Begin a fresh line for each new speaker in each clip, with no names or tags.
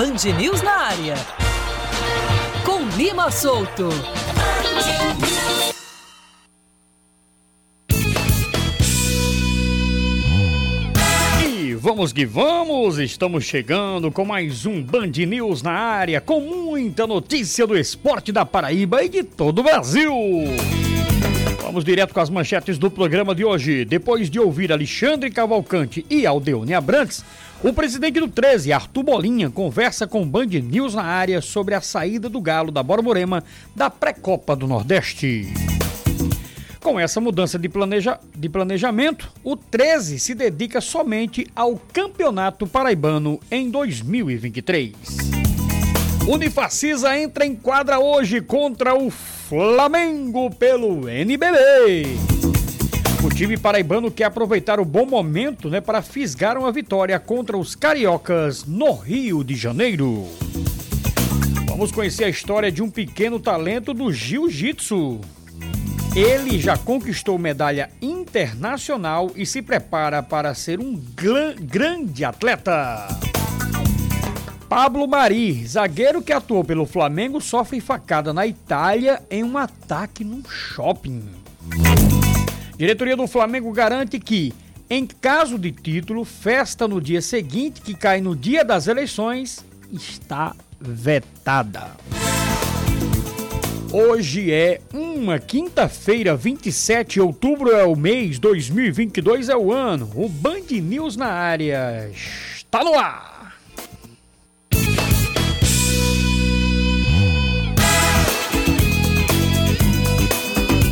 Band News na área. Com Lima Solto.
E vamos que vamos, estamos chegando com mais um Band News na área, com muita notícia do esporte da Paraíba e de todo o Brasil. Vamos direto com as manchetes do programa de hoje. Depois de ouvir Alexandre Cavalcante e Aldeone Abrantes, o presidente do 13, Arthur Bolinha, conversa com Band News na área sobre a saída do Galo da Borborema da pré-copa do Nordeste. Com essa mudança de, planeja... de planejamento, o 13 se dedica somente ao Campeonato Paraibano em 2023. Unifacisa entra em quadra hoje contra o Flamengo pelo NBB. O time paraibano quer aproveitar o bom momento né, para fisgar uma vitória contra os cariocas no Rio de Janeiro. Vamos conhecer a história de um pequeno talento do jiu-jitsu. Ele já conquistou medalha internacional e se prepara para ser um grande atleta. Pablo Mari, zagueiro que atuou pelo Flamengo, sofre facada na Itália em um ataque num shopping. Diretoria do Flamengo garante que, em caso de título, festa no dia seguinte, que cai no dia das eleições, está vetada. Hoje é uma quinta-feira, 27 de outubro é o mês, 2022 é o ano. O Band News na área está no ar.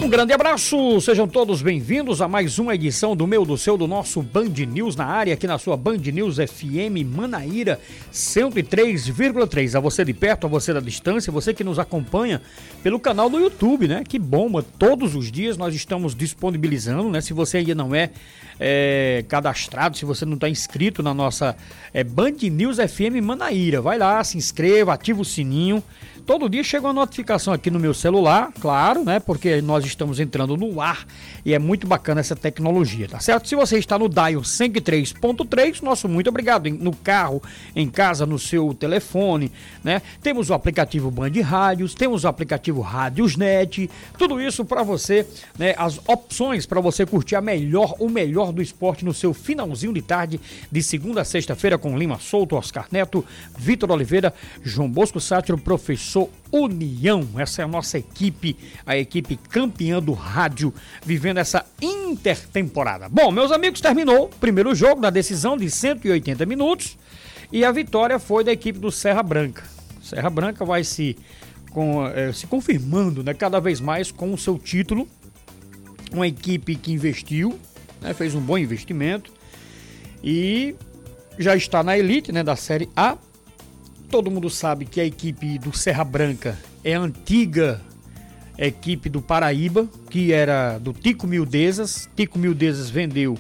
Um grande abraço, sejam todos bem-vindos a mais uma edição do meu, do seu, do nosso Band News na área, aqui na sua Band News FM Manaíra 103,3. A você de perto, a você da distância, você que nos acompanha pelo canal do YouTube, né? Que bomba, todos os dias nós estamos disponibilizando, né? Se você ainda não é, é cadastrado, se você não está inscrito na nossa é, Band News FM Manaíra, vai lá, se inscreva, ativa o sininho todo dia chega uma notificação aqui no meu celular, claro, né? Porque nós estamos entrando no ar e é muito bacana essa tecnologia, tá certo? Se você está no Dial 103.3, nosso muito obrigado. No carro, em casa, no seu telefone, né? Temos o aplicativo Band Rádios, temos o aplicativo Rádiosnet, tudo isso para você, né? As opções para você curtir a melhor, o melhor do esporte no seu finalzinho de tarde, de segunda a sexta-feira, com Lima Souto, Oscar Neto, Vitor Oliveira, João Bosco Sátiro, professor União. Essa é a nossa equipe, a equipe campeã do rádio, vivendo essa intertemporada. Bom, meus amigos, terminou o primeiro jogo da decisão de 180 minutos e a vitória foi da equipe do Serra Branca. Serra Branca vai se, com, é, se confirmando né, cada vez mais com o seu título. Uma equipe que investiu, né, fez um bom investimento e já está na elite né, da Série A Todo mundo sabe que a equipe do Serra Branca é a antiga equipe do Paraíba, que era do Tico Mildezas. Tico Mildezas vendeu.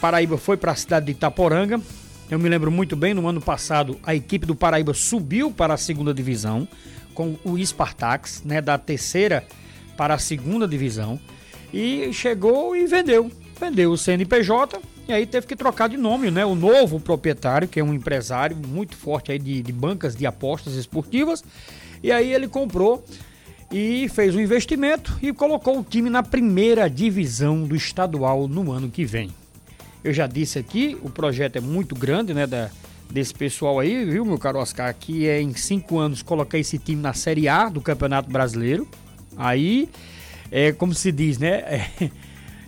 Paraíba foi para a cidade de Itaporanga. Eu me lembro muito bem, no ano passado, a equipe do Paraíba subiu para a segunda divisão com o Spartax, né, da terceira para a segunda divisão, e chegou e vendeu. Vendeu o CNPJ, e aí teve que trocar de nome, né? O novo proprietário, que é um empresário muito forte aí de, de bancas de apostas esportivas. E aí ele comprou e fez um investimento e colocou o time na primeira divisão do estadual no ano que vem. Eu já disse aqui, o projeto é muito grande, né? Da, desse pessoal aí, viu, meu caro Oscar? Que é em cinco anos colocar esse time na Série A do Campeonato Brasileiro. Aí, é como se diz, né? É,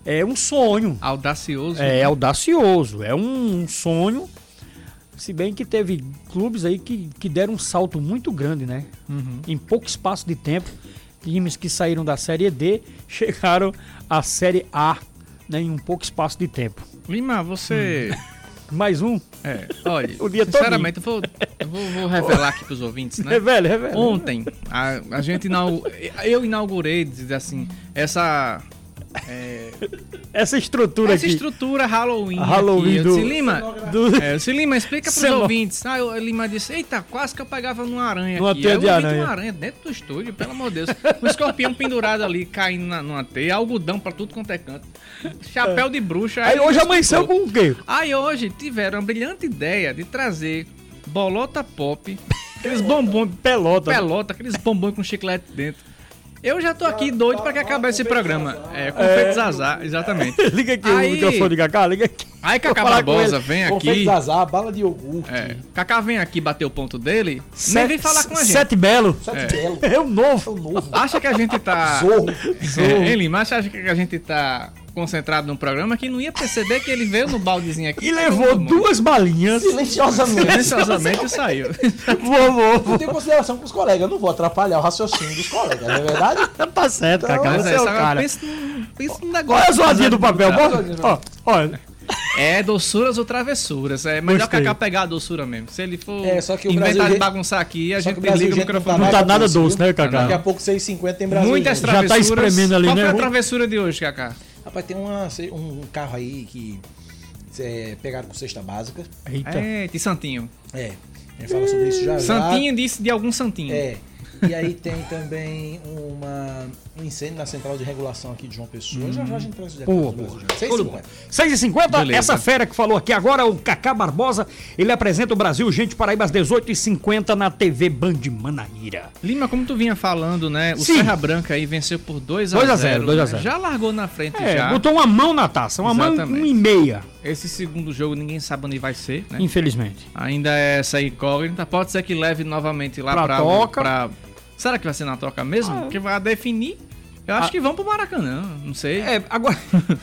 é um sonho.
Audacioso.
É, né? audacioso. É um, um, sonho. Se bem que teve clubes aí que, que deram um salto muito grande, né? Uhum. Em pouco espaço de tempo, times que saíram da Série D chegaram à Série A né, em um pouco espaço de tempo.
Lima, você.
Hum. Mais um?
É, olha, o dia sinceramente, eu vou, eu vou, vou revelar aqui para os ouvintes, né?
Revele, revele.
Ontem, a, a gente inaugurou, eu inaugurei, dizer assim, essa
é... Essa estrutura
Essa
aqui.
estrutura Halloween.
Halloween
aqui.
do...
Lima, do... É, Lima, explica pros Ceno... ouvintes. Ah, o Lima disse, eita, quase que eu pegava numa aranha
numa
aqui.
Teia de aranha.
uma aranha dentro do estúdio, pelo amor de Deus. Um escorpião pendurado ali, caindo na, numa teia, algodão pra tudo quanto é canto. Chapéu de bruxa.
Aí, aí hoje amanheceu com o quê?
Aí hoje tiveram a brilhante ideia de trazer bolota pop, aqueles bombons,
Pelota.
pelota, aqueles bombons com chiclete dentro. Eu já tô aqui doido pra que acabe esse programa. É, confeito Zazá, exatamente.
Liga aqui
Aí-
o microfone de Cacá, liga aqui.
Aí Cacá Barbosa vem
Confeito
aqui.
Zazá, bala de iogurte.
É, Cacá vem aqui bater o ponto dele, nem
Sete-
vem falar com a gente.
Sete Belo.
Sete belo.
É o
É
novo.
o novo.
Acha que a gente tá.
Zorro.
É, hein, Lima? Acha que a gente tá concentrado num programa que não ia perceber que ele veio no baldezinho aqui.
E levou duas balinhas.
Silenciosamente.
Silenciosamente e saiu.
Vovô.
Eu tenho consideração com os colegas. Eu não vou atrapalhar o raciocínio dos colegas, não é verdade?
Tá certo, Cacá.
Mas
Você
é,
é o cara.
pensa, num- pensa num
Qual
negócio.
é a zoadinha do papel?
Qual é do
Ó, olha.
É doçuras ou travessuras. É melhor
Gostei.
Cacá pegar a doçura mesmo. Se ele for
É, só que o
inventar
Brasil-
de bagunçar aqui, a
Só
gente
o
desliga o microfone.
Não tá
paga
nada
doce,
né, Cacá?
Daqui a pouco 6,50 tem Brasil.
Muitas
gente.
Já tá
travessuras.
espremendo ali,
Qual
né?
foi a travessura de hoje, Cacá?
Rapaz, tem uma, um carro aí que é, pegaram com cesta básica.
Eita.
É, de Santinho.
É. A gente fala sobre isso já já.
Santinho disse de algum Santinho.
É. E aí tem também uma, um incêndio na central de regulação aqui de João Pessoa. Já já a gente traz os detalhes
Boa,
do Brasil.
boa.
gente.
Show de
6,50.
bola. 6h50,
Beleza.
essa fera que falou aqui agora, o Cacá Barbosa, ele apresenta o Brasil, gente, Paraíba, às 18h50 na TV Band Manaíra.
Lima, como tu vinha falando, né? O
Sim.
Serra Branca aí venceu por 2 a
2 a
0
0, 2 a
né?
0.
Já largou na frente
É,
já.
botou uma mão na taça, uma mão
Exatamente.
um e meia,
Esse segundo jogo ninguém sabe onde vai ser, né?
infelizmente.
Ainda é essa incógnita. Pode ser que leve novamente lá
Pra
pra,
toca.
pra- Será que vai ser na toca mesmo?
Ah.
Porque vai definir. Eu acho
Ah.
que vão pro Maracanã, não sei.
É, agora.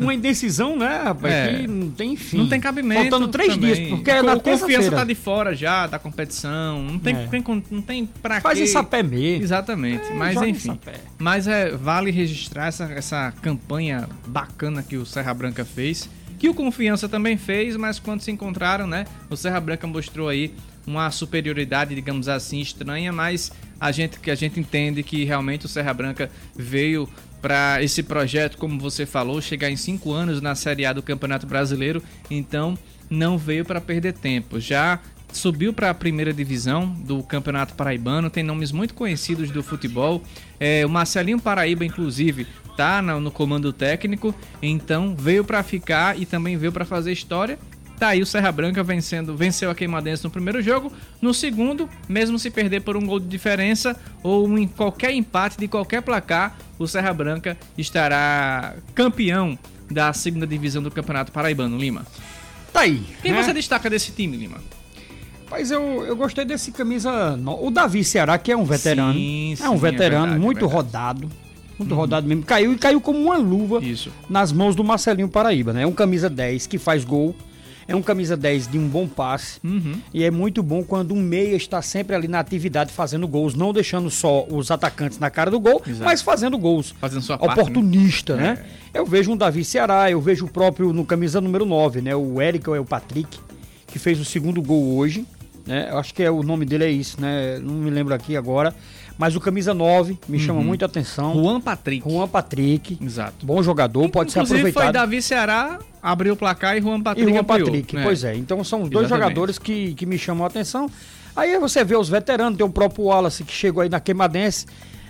uma indecisão, né, rapaz?
É.
Que não tem fim.
Não tem cabimento.
Faltando três
também.
dias, porque é na
confiança tá de fora já da competição. Não tem,
É.
tem- não tem pra
Faz
quê.
em sapé mesmo.
Exatamente.
É,
Mas enfim. Mas é, vale registrar essa, essa campanha bacana que o Serra Branca fez. Que o Confiança também fez, mas quando se encontraram, né? O Serra Branca mostrou aí uma superioridade, digamos assim, estranha, mas a gente que a gente entende que realmente o Serra Branca veio para esse projeto, como você falou, chegar em cinco anos na Série A do Campeonato Brasileiro, então não veio para perder tempo. Já subiu para a primeira divisão do Campeonato Paraibano, tem nomes muito conhecidos do futebol. É, o Marcelinho Paraíba, inclusive, tá na- no comando técnico, então veio para ficar e também veio para fazer história. Tá aí o Serra Branca vencendo, venceu a Queimadense no primeiro jogo. No segundo, mesmo se perder por um gol de diferença ou em qualquer empate de qualquer placar, o Serra Branca estará campeão da segunda divisão do Campeonato Paraibano, Lima.
Tá aí.
Quem
né?
você destaca desse time, Lima?
Rapaz, eu, eu gostei desse camisa. O Davi Ceará, que é um veterano.
Sim,
é
sim,
um
é
veterano,
verdade,
muito
é
rodado. Muito rodado mesmo. Caiu e caiu como uma luva
Isso.
nas mãos do Marcelinho Paraíba, né? É um camisa 10 que faz gol. É um camisa 10 de um bom passe.
Uhum.
E é muito bom quando um meia está sempre ali na atividade fazendo gols, não deixando só os atacantes na cara do gol,
Exato.
mas fazendo gols.
Fazendo sua parte,
Oportunista,
né?
né? Eu vejo um Davi Ceará, eu vejo o próprio no camisa número 9, né? O Eric ou é o Patrick, que fez o segundo gol hoje. Né? Eu acho que é, o nome dele é isso, né? Não me lembro aqui agora. Mas o camisa 9 me chama muita atenção.
Juan Patrick.
Juan Patrick.
Exato.
Bom jogador, pode ser
Inclusive,
aproveitado.
foi Davi Ceará, abriu o placar e Juan Patrick
E Juan
ampliou,
Patrick,
né?
pois é. Então são os dois
Exatamente.
jogadores que, que me chamam a atenção. Aí você vê os veteranos, tem o próprio Wallace que chegou aí na Queimadense,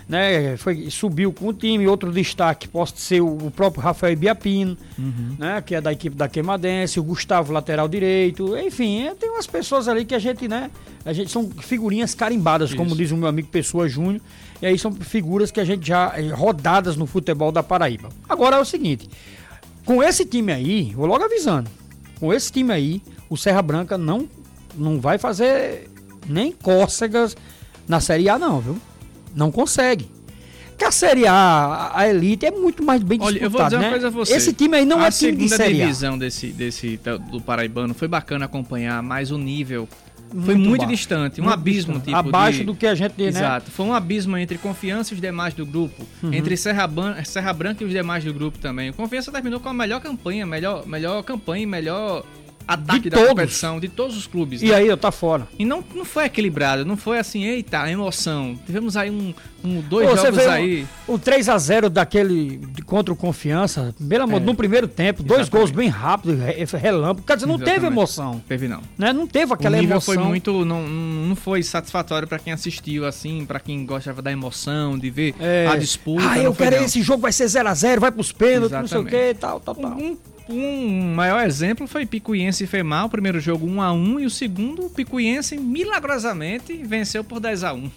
né? Foi, subiu com o time. Outro destaque pode ser o, o próprio Rafael Biapino,
Uhum.
né? Que é da equipe da Queimadense, o Gustavo, lateral direito. Enfim, tem umas pessoas ali que a gente, né? A gente são figurinhas carimbadas, como
Isso.
diz o meu amigo Pessoa Júnior. E aí são figuras que a gente já. eh, rodadas no futebol da Paraíba. Agora é o seguinte. Com esse time aí, vou logo avisando. Com esse time aí, o Serra Branca não, não vai fazer nem cócegas na Série A, não, viu? Não consegue. Porque a Série A, a Elite, é muito mais bem
Olha, eu vou
disputada,
dizer uma
né?
coisa a você.
Esse time aí não
a
é time de
segunda
Série A.
divisão desse, desse do Paraibano foi bacana acompanhar, mas o nível foi
Muito
distante, um
Muito
abismo
distante.
tipo
Abaixo
de-
do que a gente, né?
Exato, foi um abismo entre Confiança e os demais do grupo,
Uhum.
entre Serra, Ban Serra Branca e os demais do grupo também. O Confiança terminou com a melhor campanha, melhor, melhor campanha e melhor ataque
De
da
todos.
competição de todos os clubes.
E
né?
aí, ó, tá fora.
E não, não foi equilibrado, não foi assim, eita, emoção. Tivemos aí um, um dois
Pô,
jogos aí.
O, o 3x0 daquele de- contra o Confiança, pelo amor,
É.
no primeiro tempo, dois
Exatamente.
gols bem rápidos, re- relâmpago. Quer dizer, não teve
Exatamente.
emoção.
Teve não.
Né? Não teve aquela
o nível
emoção.
foi muito. Não, não foi satisfatório pra quem assistiu, assim, pra quem gostava da emoção, de ver
É.
a disputa.
Ah, eu quero
não.
esse jogo vai ser 0x0, vai pros pênaltis, não sei o que, tal, tal, tal.
Um- Um maior exemplo foi Picuiense e Femar, o primeiro jogo 1 a 1 e o segundo, Picuiense milagrosamente venceu por 10 a 1.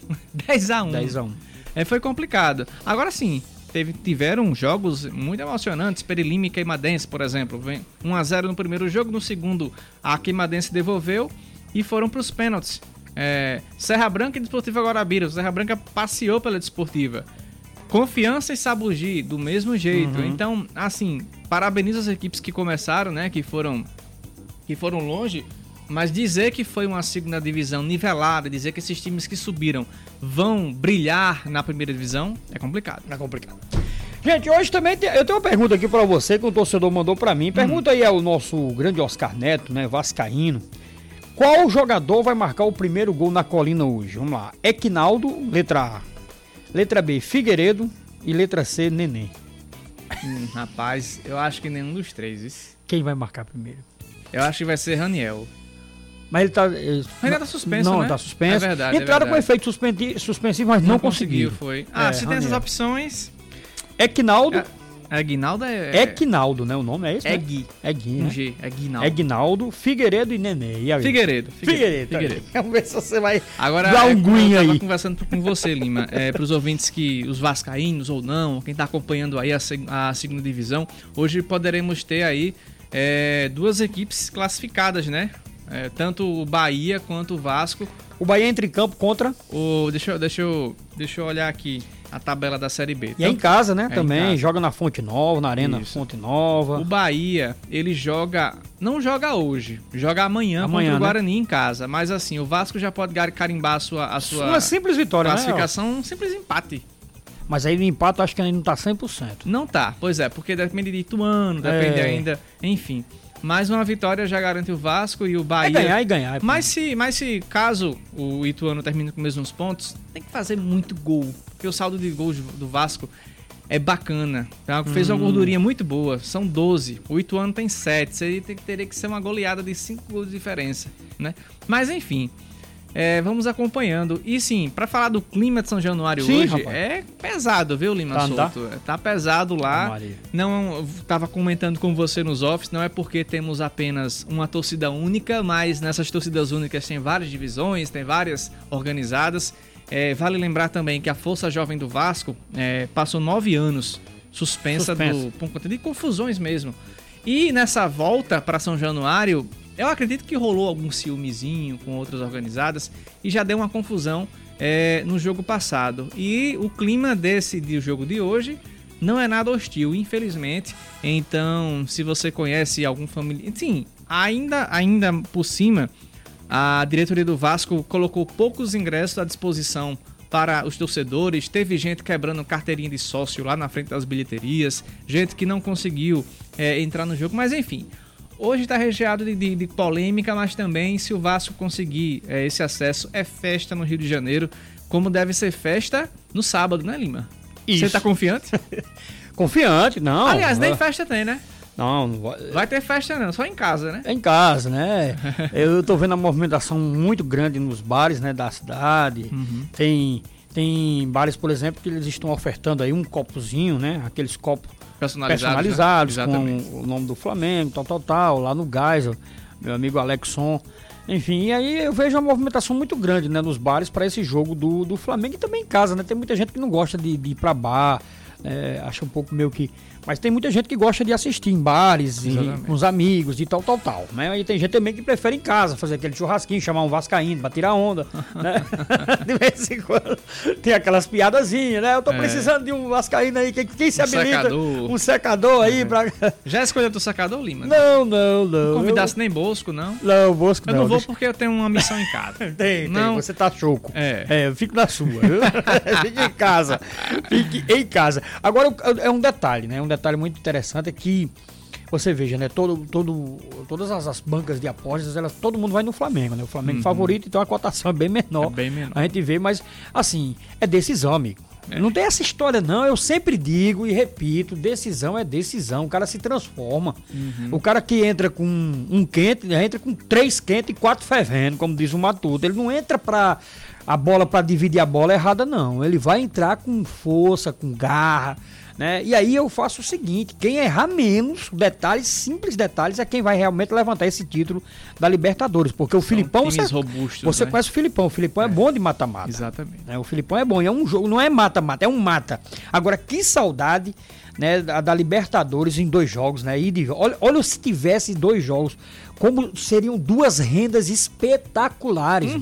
10 a 1.
10 a 1.
É, foi complicado. Agora sim, teve, tiveram jogos muito emocionantes, Perilime e Queimadense, por exemplo, vem 1 a 0 no primeiro jogo, no segundo a Queimadense devolveu e foram para os pênaltis. É, Serra Branca e Desportiva Guarabira, o Serra Branca passeou pela Desportiva. Confiança e Sabugi, do mesmo jeito.
Uhum.
Então, assim, parabenizo as equipes que começaram, né? Que foram, que foram longe. Mas dizer que foi uma segunda divisão nivelada, dizer que esses times que subiram vão brilhar na primeira divisão, é complicado.
É complicado. Gente, hoje também tem, eu tenho uma pergunta aqui pra você que o torcedor mandou pra mim. Pergunta aí ao nosso grande Oscar Neto, né, vascaíno. Qual jogador vai marcar o primeiro gol na colina hoje? Vamos lá. Equinaldo, letra A. Letra B, Figueiredo e letra C, Neném.
Hum, rapaz, eu acho que nenhum dos três, isso.
Quem vai marcar primeiro?
Eu acho que vai ser Raniel.
Mas ele tá. Ele,
Ainda tá suspenso,
não,
né?
tá suspenso.
É verdade, é
Entraram com
verdade.
efeito suspendi- suspensivo, mas não, conseguiu.
foi. Ah,
É,
se tem essas opções.
Equinaldo.
É, Aguinaldo é.
Equinaldo, né? O nome é esse?
É
né?
Gui.
É Gui,
Um
né?
G. É Guinaldo.
Eguinaldo, Figueiredo e Nenê. E aí?
Figueiredo.
Figueiredo. tá
Figueiredo.
Vamos ver se você vai
Agora,
dar
é,
um
como
green
eu
aí.
conversando com você, Lima, é, para os ouvintes que, os vascaínos ou não, quem tá acompanhando aí a, a segunda divisão, hoje poderemos ter aí é, duas equipes classificadas, né? É, tanto o Bahia quanto o Vasco.
O Bahia entra em campo contra.
O, deixa, eu- deixa, eu, deixa eu olhar aqui a tabela da Série B.
E é em casa, né?
É
também.
casa.
Joga na Fonte Nova, na Arena
Isso.
Fonte Nova.
O Bahia, ele joga. Não joga hoje, joga amanhã,
Amanhã,
contra o
né?
Guarani em casa. Mas assim, o Vasco já pode carimbar a sua, a sua
Uma simples vitória, né?
classificação, um simples empate.
Mas aí no empate eu acho que ainda não tá 100%.
Não tá, pois é, porque depende de Ituano, depende
É.
ainda, enfim. Mais uma vitória já garante o Vasco e o
É
Bahia.
ganhar e ganhar.
Mas se, mas se caso o Ituano termine com os mesmos pontos, tem que fazer muito gol. Porque o saldo de gols do Vasco é bacana. Tá? Fez
Hum.
uma gordurinha muito boa. São 12. O Ituano tem 7. Seria, teria que ser uma goleada de 5 gols de diferença. Né? Mas enfim. É, vamos acompanhando. E sim, pra falar do clima de São Januário
Sim,
hoje,
rapaz.
é pesado, viu, Lima
Tá, tá?
Souto? Tá pesado lá.
Maria.
Não, tava comentando com você nos offs, não é porque temos apenas uma torcida única, mas nessas torcidas únicas tem várias divisões, tem várias organizadas. É, vale lembrar também que a Força Jovem do Vasco é, passou nove anos suspensa,
Suspensa.
Do, por conta de confusões mesmo. E nessa volta para São Januário, eu acredito que rolou algum ciúmezinho com outras organizadas e já deu uma confusão é, no jogo passado. E o clima desse do jogo de hoje não é nada hostil, infelizmente. Então, se você conhece algum familiar, sim, ainda ainda por cima, a diretoria do Vasco colocou poucos ingressos à disposição para os torcedores. Teve gente quebrando carteirinha de sócio lá na frente das bilheterias, gente que não conseguiu é, entrar no jogo, mas enfim. Hoje está recheado de, de- de polêmica, mas também se o Vasco conseguir é, esse acesso, é festa no Rio de Janeiro, como deve ser festa no sábado, né, Lima?
Isso.
Você tá confiante?
Confiante, não.
Aliás, nem
Ah,
festa tem, né?
Não, não vai-
Vai ter festa não, só em casa, né?
É em casa, né? Eu tô vendo a movimentação muito grande nos bares, né, da cidade.
Uhum.
Tem tem bares, por exemplo, que eles estão ofertando aí um copozinho, né? Aqueles copos
Personalizados.
personalizados
né?
com o nome do Flamengo, tal, tal, tal, lá no Geisel, meu amigo Alexson. Enfim, e aí eu vejo uma movimentação muito grande, né, nos bares para esse jogo do, do Flamengo e também em casa, né? Tem muita gente que não gosta de, de ir para bar, é, acha um pouco meio que. Mas tem muita gente que gosta de assistir em bares, e,
Exatamente.
com os amigos e tal, tal, tal. Né? E tem gente também que prefere em casa fazer aquele churrasquinho, chamar um Vascaíno pra tirar onda. né? de vez em quando tem aquelas piadazinhas, né? Eu tô
É.
precisando de um Vascaíno aí, quem, quem se
Um
habilita?
secador.
Um secador aí pra.
Já escolheu teu sacador, Lima?
Não, não, não.
Não convidasse nem Bosco, não.
Eu, não, Bosco
Eu
não.
não vou
deixa-
porque eu tenho uma missão em casa.
Tem, tem,
Não.
você tá choco.
É.
É, eu fico na sua? Fique em casa. Fique em casa. Agora, é um detalhe, né? Um detalhe muito interessante é que você veja, né? Todo, todo, todas as, as bancas de apostas, elas, todo mundo vai no Flamengo, né? O Flamengo favorito, então a cotação é bem menor.
Uhum. É bem menor.
A gente vê, mas assim, é decisão, amigo. Não tem essa história, não. Eu sempre digo e repito: decisão é decisão. O cara se transforma.
Uhum.
O cara que entra com um quente, ele entra com três quentes e quatro fervendo, como diz o Matuto. Ele não entra pra a bola para dividir a bola errada, não. Ele vai entrar com força, com garra, Né? E aí eu faço o seguinte: quem errar menos, detalhes, simples detalhes, é quem vai realmente levantar esse título da Libertadores. Porque o
São
Filipão.
times
Você,
robustos,
você
né?
conhece o Filipão. O Filipão é, bom de mata-mata.
Exatamente.
né? O Filipão é bom. E é um jogo, não é mata-mata, é um mata. Agora, que saudade né, da, da Libertadores em dois jogos, né? E de, olha, olha se tivesse dois jogos, como seriam duas rendas espetaculares.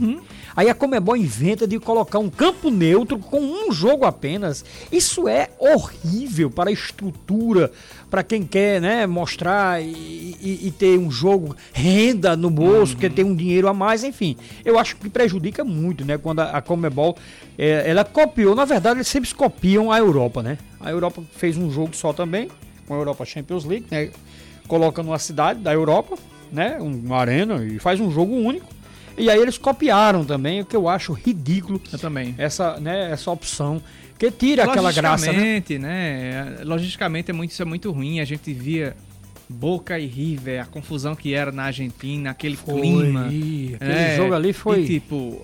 Aí a Comebol inventa de colocar um campo neutro com um jogo apenas. Isso é horrível para a estrutura, para quem quer né, mostrar e, e- e ter um jogo renda no bolso, quer ter um dinheiro a mais, enfim. Eu acho que prejudica muito, né? Quando a, a Comebol eh, ela copiou, na verdade, eles sempre copiam a Europa, né? A Europa fez um jogo só também, com a Europa Champions League, né? Coloca numa cidade da Europa, né? Uma arena e faz um jogo único. E aí eles copiaram também, o que eu acho ridículo
Eu também.
essa, né, essa opção que tira aquela graça, né?
Logicamente, né? Logicamente é muito, isso é muito ruim. A gente via Boca e River, a confusão que era na Argentina, aquele clima.
Ih, Aquele
É,
jogo ali foi.
E, tipo,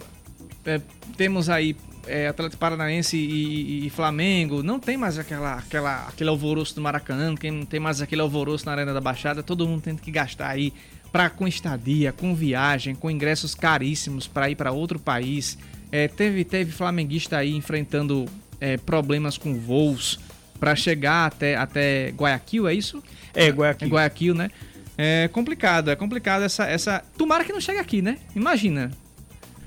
é, temos aí é, Atlético Paranaense e, e Flamengo, não tem mais aquela, aquela, aquele alvoroço do Maracanã, não tem mais aquele alvoroço na Arena da Baixada, todo mundo tem que gastar aí pra, com estadia, com viagem, com ingressos caríssimos para ir para outro país. É, teve, teve flamenguista aí enfrentando é, problemas com voos para chegar até, até Guayaquil, é isso?
É,
É
Guayaquil.
Guayaquil, né? É complicado, é complicado essa, essa. Tomara que não chegue aqui, né? Imagina.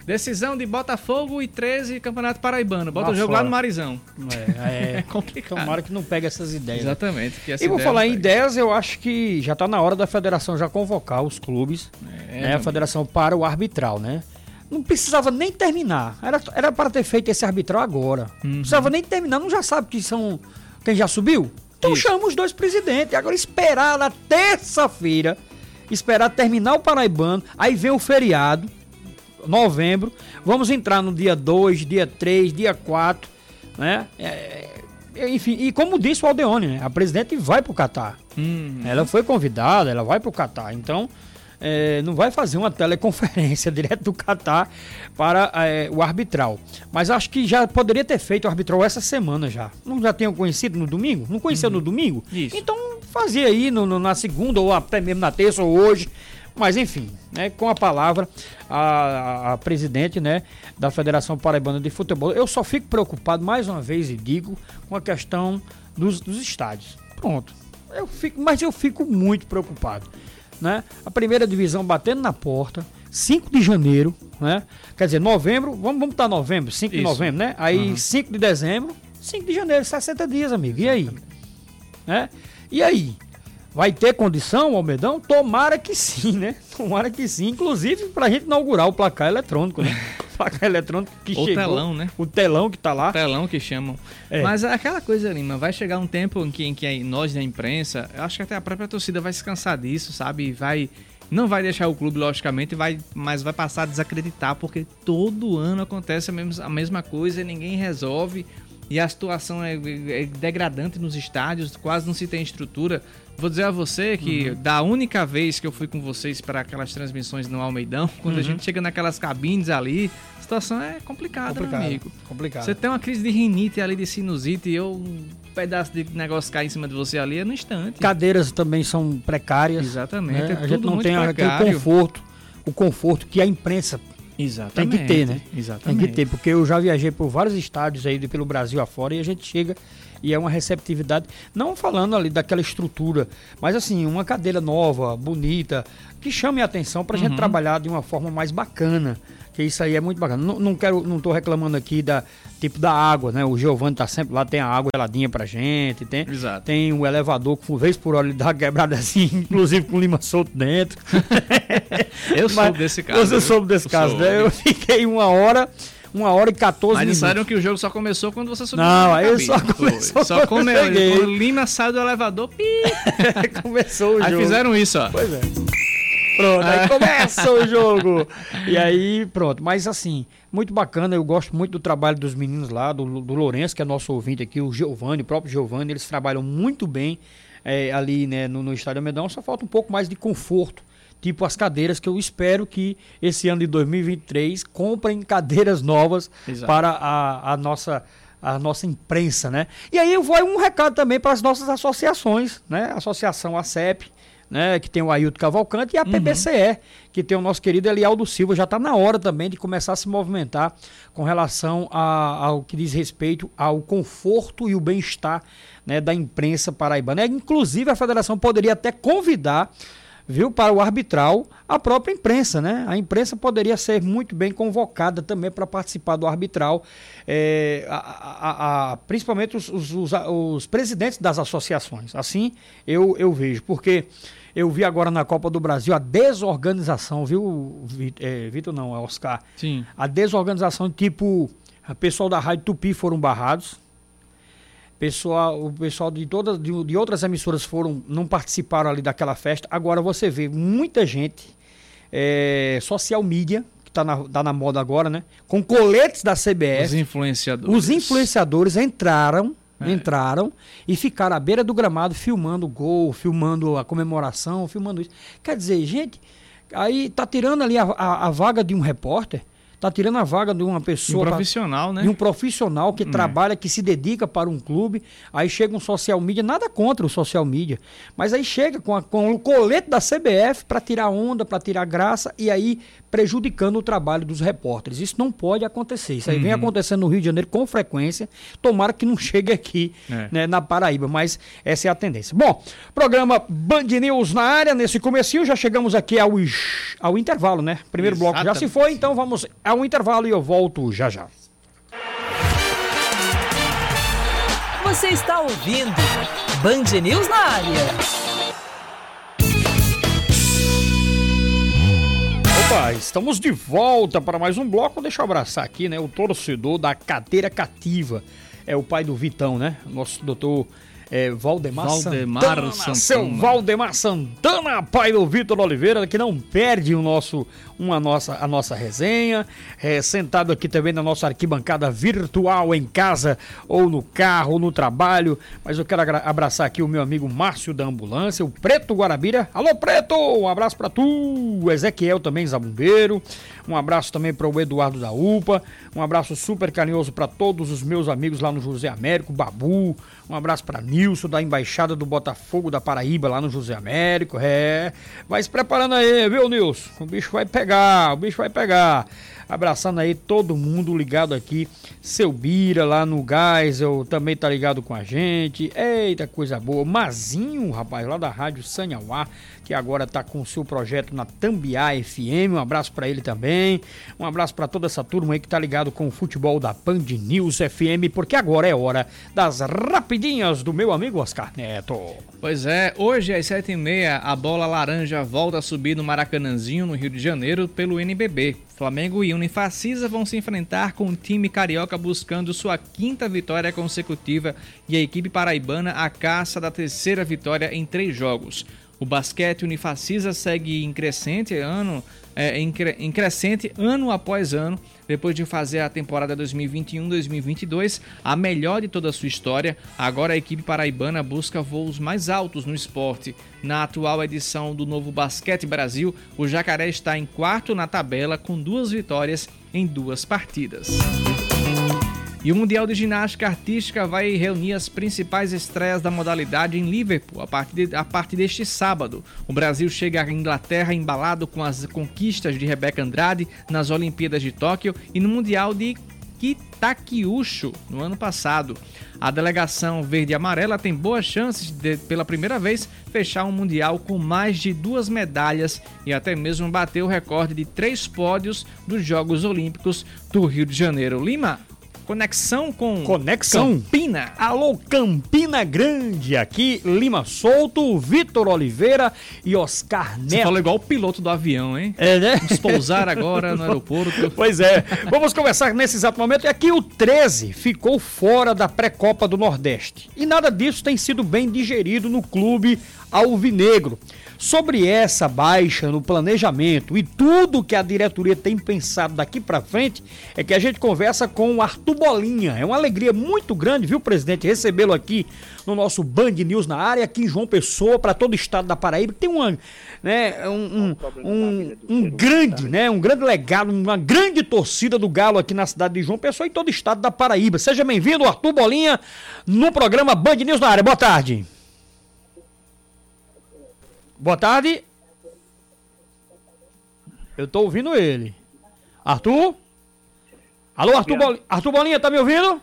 Decisão de Botafogo e 13 Campeonato Paraibano. Bota
Lá
o jogo
fora.
lá no Marizão.
É,
É
é.
complicado.
Tomara que não pegue essas ideias.
Exatamente. Que essa
E vou falar em ideias, eu acho que já tá na hora da federação já convocar os clubes,
É,
né, a federação para o arbitral, né? Não precisava nem terminar. Era, era para ter feito esse arbitral agora.
Uhum.
Não precisava nem terminar. Não já sabe que são quem já subiu? Então
Isso.
chama os dois presidentes. Agora esperar na terça-feira, esperar terminar o Paraibano, aí vem o feriado, novembro. Vamos entrar no dia 2, dia 3, dia 4, né? É, enfim, e como disse o Aldeone, né? A presidente vai pro Catar.
Hum,
Ela foi convidada, ela vai pro Catar. Então, é, não vai fazer uma teleconferência direto do Catar para é, o arbitral. Mas acho que já poderia ter feito o arbitral essa semana já. Não já tinham conhecido no domingo? Não conheceu no domingo?
Isso.
Então fazia aí no- no- na segunda ou até mesmo na terça ou hoje. Mas enfim, né, com a palavra a, a- presidente né, da Federação Paraibana de Futebol. Eu só fico preocupado mais uma vez e digo com a questão dos, dos estádios. Pronto. Eu fico, mas eu fico muito preocupado. Né? A primeira divisão batendo na porta, 5 de janeiro, né? Quer dizer, novembro, vamos, vamos botar novembro, 5 de novembro, né? Aí 5 de dezembro, 5 de janeiro, 60 dias, amigo. E aí? Né? E aí? Vai ter condição, Almedão? Tomara que sim, né? Tomara que sim. Inclusive pra gente inaugurar o placar eletrônico, né? O placar eletrônico que
O
chegou.
telão, né?
O telão que tá lá.
Telão que chamam.
É.
Mas é aquela coisa, Lima, vai chegar um tempo em que, em que nós da imprensa, eu acho que até a própria torcida vai se cansar disso, sabe? Vai. Não vai deixar o clube, logicamente, vai, mas vai passar a desacreditar, porque todo ano acontece a mesma, a mesma coisa, ninguém resolve. E a situação é, é degradante nos estádios, quase não se tem estrutura. Vou dizer a você que
Uhum.
da única vez que eu fui com vocês para aquelas transmissões no Almeidão, quando a
Uhum.
gente chega naquelas cabines ali, a situação é complicada, meu
Complicado.
amigo.
Complicado.
Você tem uma crise de rinite ali, de sinusite, e eu, um pedaço de negócio cair em cima de você ali é no instante.
Cadeiras também são precárias.
Exatamente,
né?
é
A gente não tem aquele
precário.
conforto, o conforto que a imprensa
Exatamente.
Tem que ter, né?
Exatamente.
Tem que ter, porque eu já viajei por vários estádios aí pelo Brasil afora e a gente chega e é uma receptividade, não falando ali daquela estrutura, mas assim, uma cadeira nova, bonita, que chame a atenção pra
Uhum.
gente trabalhar de uma forma mais bacana. Que isso aí é muito bacana. Não, não quero, não tô reclamando aqui da tipo da água, né? O Giovanni tá sempre lá, tem a água geladinha pra gente, tem
Exato.
tem o elevador que, vez por hora, ele dá uma quebrada assim, inclusive com lima solto dentro.
Eu soube desse caso.
Você soube desse
Eu
caso,
soube.
né? Eu fiquei uma hora, uma hora e 14
Mas
minutos.
disseram que o jogo só começou quando você subiu
Não, aí
cabine.
só começou
Só
quando eu
come...
cheguei.
quando o Lima saiu do elevador, pi!
Começou o
Aí
jogo.
fizeram isso, ó.
Pois é. Pronto, aí começa o jogo. E aí, pronto. Mas assim, muito bacana. Eu gosto muito do trabalho dos meninos lá, do, do Lourenço, que é nosso ouvinte aqui, o Giovanni, o próprio Giovanni. Eles trabalham muito bem é, ali né, no, no Estádio Medão. Só falta um pouco mais de conforto. Tipo as cadeiras que eu espero que esse ano de 2023 comprem cadeiras novas
Exato.
para a, a nossa a nossa imprensa, né? E aí vai um recado também para as nossas associações, né? Associação ACEP, né, que tem o Ailton Cavalcante, e a uhum. PBCE, que tem o nosso querido Elialdo Silva. Já está na hora também de começar a se movimentar com relação a, ao que diz respeito ao conforto e o bem-estar né, da imprensa paraibana. Inclusive, a federação poderia até convidar viu, para o arbitral a própria imprensa, né? A imprensa poderia ser muito bem convocada também para participar do arbitral, é, a, a, a, principalmente os, os, os, os, presidentes das associações. Assim eu, eu vejo, porque eu vi agora na Copa do Brasil a desorganização, viu, é, Vitor? Não, é Oscar.
Sim.
A desorganização, tipo, o pessoal da Rádio Tupi foram barrados pessoal, o pessoal de todas de, de, outras emissoras foram não participaram ali daquela festa. Agora você vê muita gente é, social media que está na, tá na moda agora, né? Com coletes da CBS.
Os influenciadores.
Os influenciadores entraram é. entraram e ficaram à beira do gramado filmando o gol, filmando a comemoração, filmando isso. Quer dizer, gente, aí tá tirando ali a, a, a vaga de um repórter Tá tirando a vaga de uma pessoa.
Um profissional,
tá,
né?
De um profissional que hum. trabalha, que se dedica para um clube. Aí chega um social media, nada contra o social media. Mas aí chega com, a, com o colete da CBF para tirar onda, para tirar graça. E aí prejudicando o trabalho dos repórteres. Isso não pode acontecer. Isso aí uhum. vem acontecendo no Rio de Janeiro com frequência. Tomara que não chegue aqui é. né, na Paraíba, mas essa é a tendência. Bom, programa Band News na área. Nesse comecinho já chegamos aqui ao, ao intervalo, né? Primeiro Exatamente. bloco já se foi, então vamos ao intervalo e eu volto já já.
Você está ouvindo Band News na área.
Opa, estamos de volta para mais um bloco. Deixa eu abraçar aqui, né? O torcedor da cadeira cativa. É o pai do Vitão, né? Nosso doutor é, Valdemar,
Valdemar
Santana,
Santana.
Seu Valdemar Santana, pai do Vitor Oliveira, que não perde o nosso, uma nossa, a nossa resenha. É, sentado aqui também na nossa arquibancada virtual em casa, ou no carro, ou no trabalho. Mas eu quero abraçar aqui o meu amigo Márcio da Ambulância, o Preto Guarabira. Alô, Preto! Um abraço para tu! Ezequiel também, Zabumbeiro. Um abraço também para o Eduardo da UPA. Um abraço super carinhoso para todos os meus amigos lá no José Américo, Babu. Um abraço para Nilson, da Embaixada do Botafogo da Paraíba, lá no José Américo. É, vai se preparando aí, viu, Nilson? O bicho vai pegar, o bicho vai pegar. Abraçando aí todo mundo ligado aqui. Seu Bira lá no Geisel também tá ligado com a gente. Eita, coisa boa. Mazinho, rapaz, lá da Rádio Sanhauá que agora está com o seu projeto na Tambiá FM. Um abraço para ele também. Um abraço para toda essa turma aí que está ligado com o futebol da Band News FM, porque agora é hora das rapidinhas do meu amigo Oscar Neto.
Pois é, hoje às sete e meia a bola laranja volta a subir no Maracanãzinho, no Rio de Janeiro, pelo NBB. Flamengo e Unifacisa vão se enfrentar com o time carioca buscando sua quinta vitória consecutiva e a equipe paraibana a caça da terceira vitória em três jogos. O basquete unifacisa segue em crescente ano, é, em, em crescente ano após ano, depois de fazer a temporada 2021-2022 a melhor de toda a sua história. Agora a equipe paraibana busca voos mais altos no esporte. Na atual edição do Novo Basquete Brasil, o Jacaré está em quarto na tabela com duas vitórias em duas partidas. E o Mundial de Ginástica Artística vai reunir as principais estreias da modalidade em Liverpool a partir, de, a partir deste sábado. O Brasil chega à Inglaterra embalado com as conquistas de Rebeca Andrade nas Olimpíadas de Tóquio e no Mundial de Kitakyushu no ano passado. A delegação verde e amarela tem boas chances de, pela primeira vez, fechar um Mundial com mais de duas medalhas e até mesmo bater o recorde de três pódios dos Jogos Olímpicos do Rio de Janeiro. Lima, Conexão com
Conexão
Campina.
Alô, Campina Grande. Aqui, Lima Solto, Vitor Oliveira e Oscar Neto. Você
falou igual o piloto do avião, hein?
É, né?
Vamos pousar agora no aeroporto.
Pois é. Vamos conversar nesse exato momento. É que o 13 ficou fora da pré-copa do Nordeste. E nada disso tem sido bem digerido no clube alvinegro. Sobre essa baixa no planejamento e tudo que a diretoria tem pensado daqui para frente, é que a gente conversa com o Arthur Bolinha. É uma alegria muito grande, viu, presidente, recebê-lo aqui no nosso Band News na área, aqui em João Pessoa, para todo o estado da Paraíba. Tem uma, né, um, um, um, um grande, né, um grande legado, uma grande torcida do Galo aqui na cidade de João Pessoa e todo o estado da Paraíba. Seja bem-vindo, Arthur Bolinha, no programa Band News na área. Boa tarde. Boa tarde. Eu tô ouvindo ele. Arthur? Alô, Arthur, Bol... Arthur Bolinha, tá me ouvindo?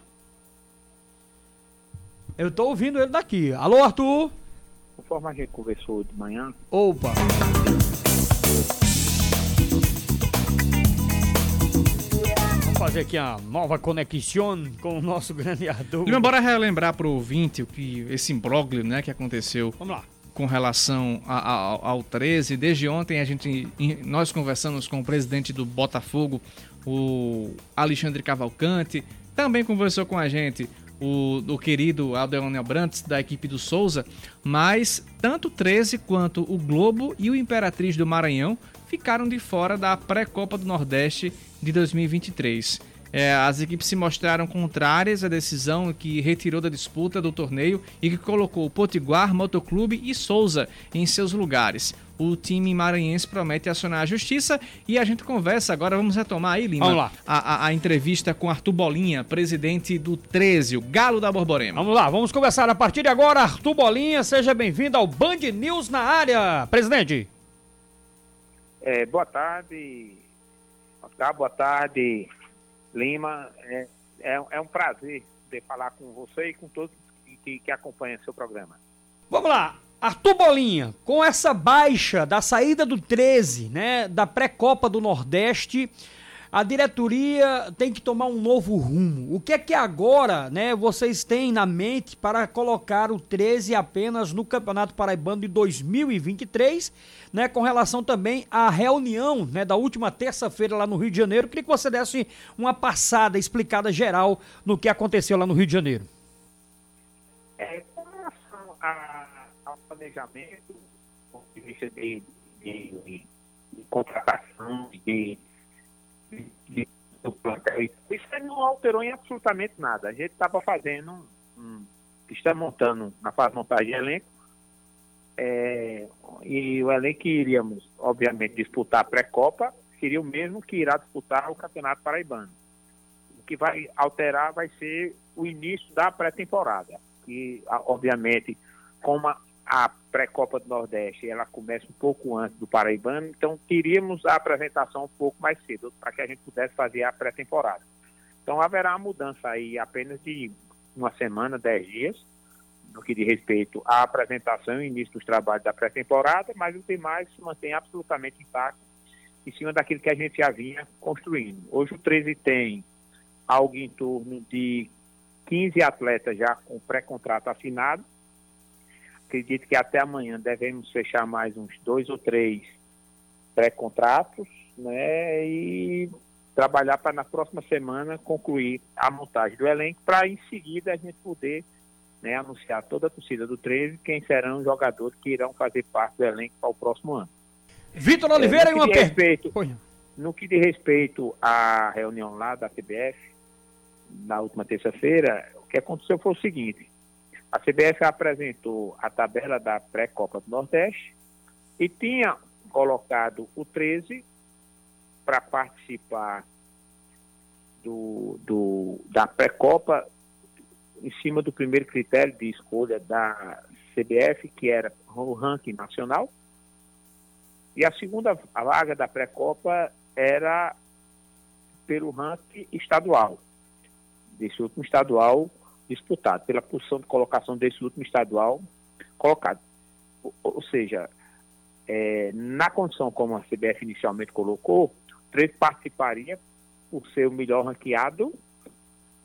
Eu tô ouvindo ele daqui. Alô, Arthur?
Conforme a gente conversou de manhã.
Opa! Vamos fazer aqui a nova conexão com o nosso grande Arthur.
E bora relembrar pro ouvinte o que esse imbróglio, né, que aconteceu.
Vamos lá
com relação a, a, ao 13. Desde ontem a gente nós conversamos com o presidente do Botafogo, o Alexandre Cavalcante. Também conversou com a gente o, o querido Aldeonel Brantes, da equipe do Souza, mas tanto o 13 quanto o Globo e o Imperatriz do Maranhão ficaram de fora da pré-Copa do Nordeste de 2023. É, as equipes se mostraram contrárias à decisão que retirou da disputa do torneio e que colocou o Potiguar, Motoclube e Souza em seus lugares. O time maranhense promete acionar a justiça e a gente conversa agora. Vamos retomar aí, Lima,
vamos lá.
A, a, a entrevista com Arthur Bolinha, presidente do 13, o Galo da Borborema.
Vamos lá, vamos conversar a partir de agora. Arthur Bolinha, seja bem-vindo ao Band News na área. Presidente.
É, boa tarde, boa tarde, Lima, é, é, é um prazer poder falar com você e com todos que, que acompanham seu programa.
Vamos lá, Arthur Bolinha, com essa baixa da saída do 13, né, da pré-copa do Nordeste, a diretoria tem que tomar um novo rumo. O que é que agora, né, vocês têm na mente para colocar o 13 apenas no Campeonato Paraibano de 2023, né, com relação também à reunião, né, da última terça-feira lá no Rio de Janeiro? Queria que você desse uma passada explicada geral no que aconteceu lá no Rio de Janeiro.
É, com relação a, ao planejamento, do ponto de vista de, de, de, de contratação, de do plantel. Isso não alterou em absolutamente nada. A gente estava fazendo, um, está montando na fase de montagem de elenco, é, e o elenco que iríamos, obviamente, disputar a pré-copa seria o mesmo que irá disputar o Campeonato Paraibano. O que vai alterar vai ser o início da pré-temporada, que, obviamente, como a, a pré-copa do Nordeste ela começa um pouco antes do Paraibano, então queríamos a apresentação um pouco mais cedo para que a gente pudesse fazer a pré-temporada. Então haverá uma mudança aí apenas de uma semana, dez dias, no que diz respeito à apresentação e início dos trabalhos da pré-temporada, mas o demais se mantém absolutamente intacto em cima daquilo que a gente já vinha construindo. Hoje o 13 tem algo em torno de 15 atletas já com pré-contrato assinado, acredito que até amanhã devemos fechar mais uns dois ou três pré-contratos, né? E trabalhar para na próxima semana concluir a montagem do elenco para em seguida a gente poder né, anunciar toda a torcida do 13 quem serão os jogadores que irão fazer parte do elenco para o próximo ano.
Vitor Oliveira é, e uma
pergunta. No que diz respeito à reunião lá da CBF, na última terça-feira, o que aconteceu foi o seguinte: a CBF apresentou a tabela da pré-Copa do Nordeste e tinha colocado o 13 para participar do, do, da pré-Copa em cima do primeiro critério de escolha da CBF, que era o ranking nacional. E a segunda vaga da pré-copa era pelo ranking estadual. Desse último estadual disputado, pela posição de colocação desse último estadual colocado. Ou, ou seja, é, na condição como a CBF inicialmente colocou, o 13 participaria por ser o melhor ranqueado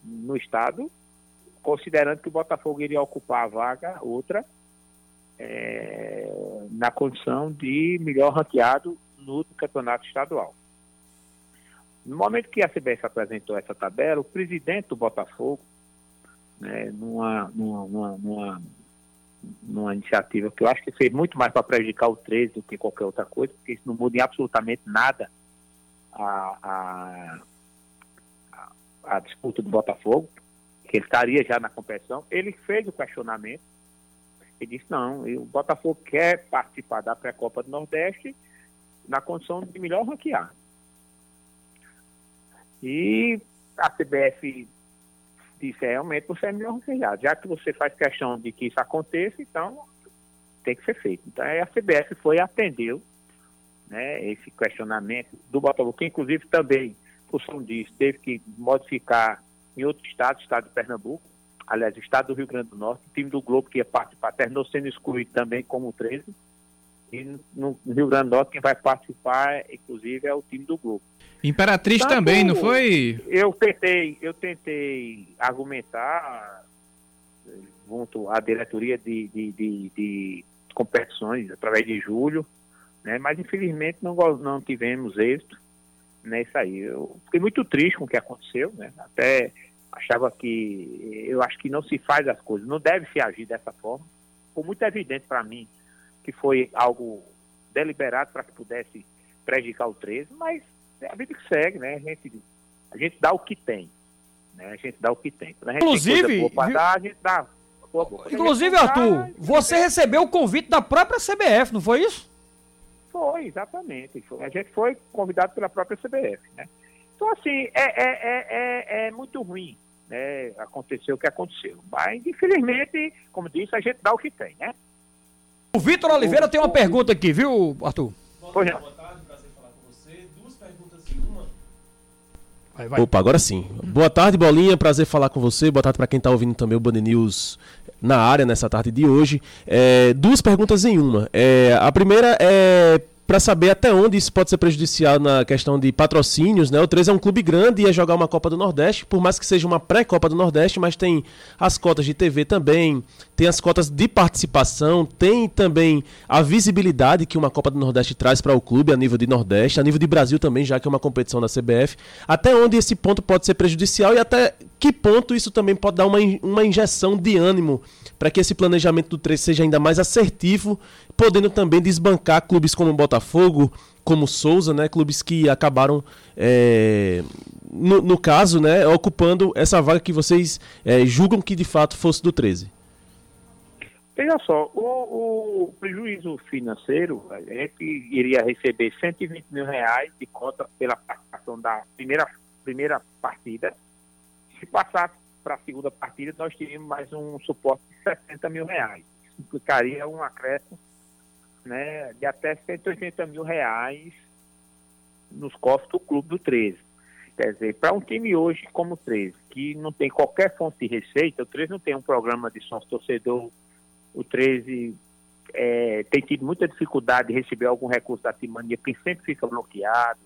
no estado, considerando que o Botafogo iria ocupar a vaga, outra, é, na condição de melhor ranqueado no campeonato estadual. No momento que a CBF apresentou essa tabela, o presidente do Botafogo, né, numa, numa, numa, numa iniciativa que eu acho que fez muito mais para prejudicar o 13 do que qualquer outra coisa, porque isso não muda em absolutamente nada a, a, a, disputa do Botafogo, que ele estaria já na competição. Ele fez o questionamento e disse, não, o Botafogo quer participar da pré-copa do Nordeste na condição de melhor ranquear. E a CBF disse, é, realmente você é melhor ranqueado. Já que você faz questão de que isso aconteça, então tem que ser feito. Então a CBF foi e atendeu né, esse questionamento do Botafogo, que inclusive também, por função disso, teve que modificar em outro estado, estado de Pernambuco, aliás, estado do Rio Grande do Norte, o time do Globo que ia participar terminou sendo excluído também como 13, e no, Rio Grande do Norte quem vai participar, inclusive, é o time do Globo.
Imperatriz Tanto, também, não foi?
Eu tentei, eu tentei argumentar junto à diretoria de, de, de, de competições através de julho, né? Mas infelizmente não, não tivemos êxito nessa aí. Eu fiquei muito triste com o que aconteceu, né? Até achava que eu acho que não se faz as coisas, não deve se agir dessa forma. Ficou muito evidente para mim que foi algo deliberado para que pudesse prejudicar o 13, mas é a vida que segue, né? A gente, a gente dá o que tem. Né? A gente dá o que tem.
Inclusive,
tem dar, a gente dá.
Inclusive, Arthur, você recebeu o convite da própria CBF, não foi isso?
Foi, exatamente. A gente foi convidado pela própria CBF, né? Então, assim, é, é, é, é, muito ruim né, aconteceu o que aconteceu. Mas, infelizmente, como disse, a gente dá o que tem, né?
O Vitor Oliveira o, tem uma pergunta aqui, viu, Arthur?
Pois não.
Vai, vai. Opa, agora sim. Boa tarde, Bolinha. Prazer falar com você. Boa tarde para quem está ouvindo também o Band News na área nessa tarde de hoje. É, duas perguntas em uma. É, a primeira é para saber até onde isso pode ser prejudicial na questão de patrocínios, né? O 13 é um clube grande e ia jogar uma Copa do Nordeste, por mais que seja uma pré-Copa do Nordeste, mas tem as cotas de TV também, tem as cotas de participação, tem também a visibilidade que uma Copa do Nordeste traz para o clube a nível de Nordeste, a nível de Brasil também, já que é uma competição da CBF. Até onde esse ponto pode ser prejudicial e até que ponto isso também pode dar uma, uma injeção de ânimo para que esse planejamento do 13 seja ainda mais assertivo, podendo também desbancar clubes como o Botafogo, como Souza, né, clubes que acabaram, é, no, no, caso, né, ocupando essa vaga que vocês é, julgam que de fato fosse do 13.
Veja só, o, o, prejuízo financeiro, a gente iria receber 120 mil reais de conta pela participação da primeira, primeira partida. Se passasse para a segunda partida, nós teríamos mais um suporte de 60 mil reais. Isso implicaria um acréscimo né, de até 180 mil reais nos cofres do clube do 13. Quer dizer, para um time hoje como o 13, que não tem qualquer fonte de receita, o 13 não tem um programa de sócio torcedor, o 13 é, tem tido muita dificuldade de receber algum recurso da Timania, porque sempre fica bloqueado.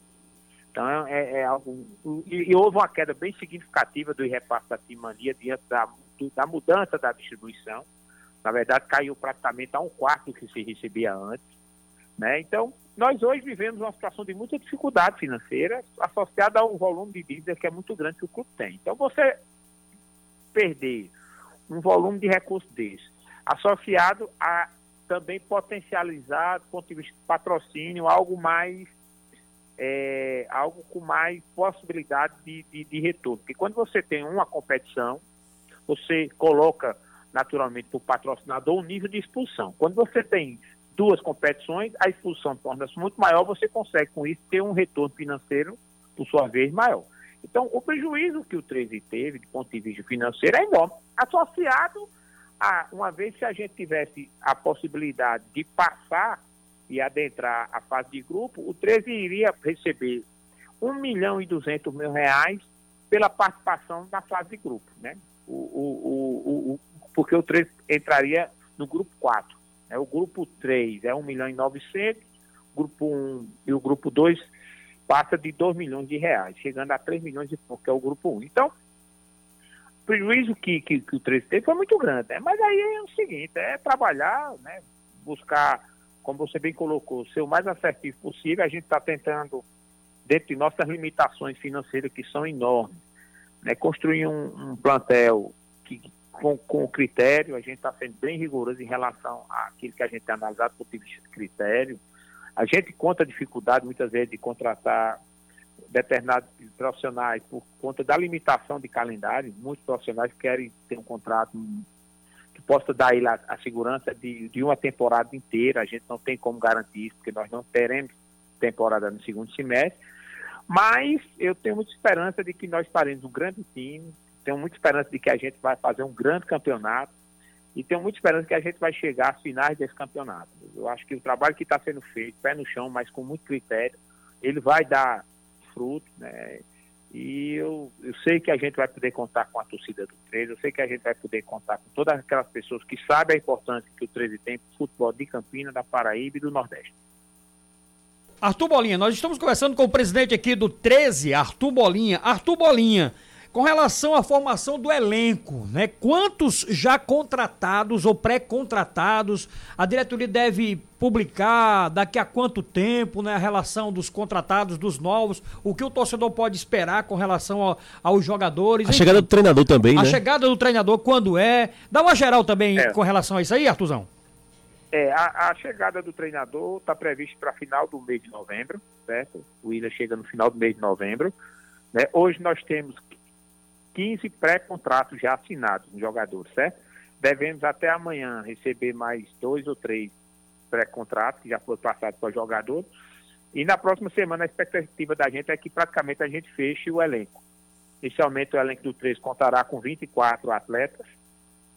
Então é, é algo. E, e, houve uma queda bem significativa do repasse da Timania diante da, da mudança da distribuição. Na verdade, caiu praticamente a um quarto que se recebia antes. Né? Então, nós hoje vivemos uma situação de muita dificuldade financeira associada a um volume de dívida que é muito grande que o clube tem. Então, você perder um volume de recursos desse, associado a também potencializar, do ponto de vista de patrocínio, algo mais é, algo com mais possibilidade de, de, de, retorno. Porque quando você tem uma competição, você coloca naturalmente para o patrocinador um nível de expulsão. Quando você tem duas competições, a expulsão torna-se muito maior, você consegue com isso ter um retorno financeiro, por sua vez, maior. Então, o prejuízo que o 13 teve, de ponto de vista financeiro, é enorme, associado a, uma vez que a gente tivesse a possibilidade de passar e adentrar a fase de grupo, o 13 iria receber 1 milhão e 200 mil reais pela participação na fase de grupo, né? O, o, o, porque o 13 entraria no grupo 4. Né? O grupo 3 é 1 milhão e 900, o grupo 1 e o grupo 2 passa de 2 milhões de reais, chegando a 3 milhões de pontos, que é o grupo 1. Então, o prejuízo que, que, que o 13 teve foi muito grande, né? mas aí é o seguinte, é trabalhar, né? buscar como você bem colocou, ser o mais assertivo possível. A gente está tentando, dentro de nossas limitações financeiras, que são enormes, né, construir um, um plantel que com, com critério, a gente está sendo bem rigoroso em relação àquilo que a gente tem analisado do ponto de critério. A gente conta a dificuldade, muitas vezes, de contratar determinados profissionais por conta da limitação de calendário. Muitos profissionais querem ter um contrato que possa dar a, a segurança de, de uma temporada inteira. A gente não tem como garantir isso, porque nós não teremos temporada no segundo semestre. Mas eu tenho muita esperança de que nós faremos um grande time, tenho muita esperança de que a gente vai fazer um grande campeonato e tenho muita esperança que a gente vai chegar às finais desse campeonato. Eu acho que o trabalho que está sendo feito, pé no chão, mas com muito critério, ele vai dar fruto, né? E eu, eu sei que a gente vai poder contar com a torcida do 13, eu sei que a gente vai poder contar com todas aquelas pessoas que sabem a importância que o 13 tem para o futebol de Campina, da Paraíba e do Nordeste.
Arthur Bolinha, nós estamos conversando com o presidente aqui do 13, Arthur Bolinha. Arthur Bolinha, com relação à formação do elenco, né? Quantos já contratados ou pré-contratados? A diretoria deve publicar daqui a quanto tempo, né? A relação dos contratados, dos novos, o que o torcedor pode esperar com relação ao, aos jogadores.
A enfim, chegada do treinador também,
a
né?
A chegada do treinador, quando é? Dá uma geral também é. com relação a isso aí, Artuzão.
É, a, a chegada do treinador está prevista para final do mês de novembro, certo? O William chega no final do mês de novembro. Né? Hoje nós temos 15 pré-contratos já assinados no jogador, certo? Devemos até amanhã receber mais dois ou três pré-contratos que já foram passados para o jogador. E na próxima semana a expectativa da gente é que praticamente a gente feche o elenco. Inicialmente o elenco do 3 contará com 24 atletas,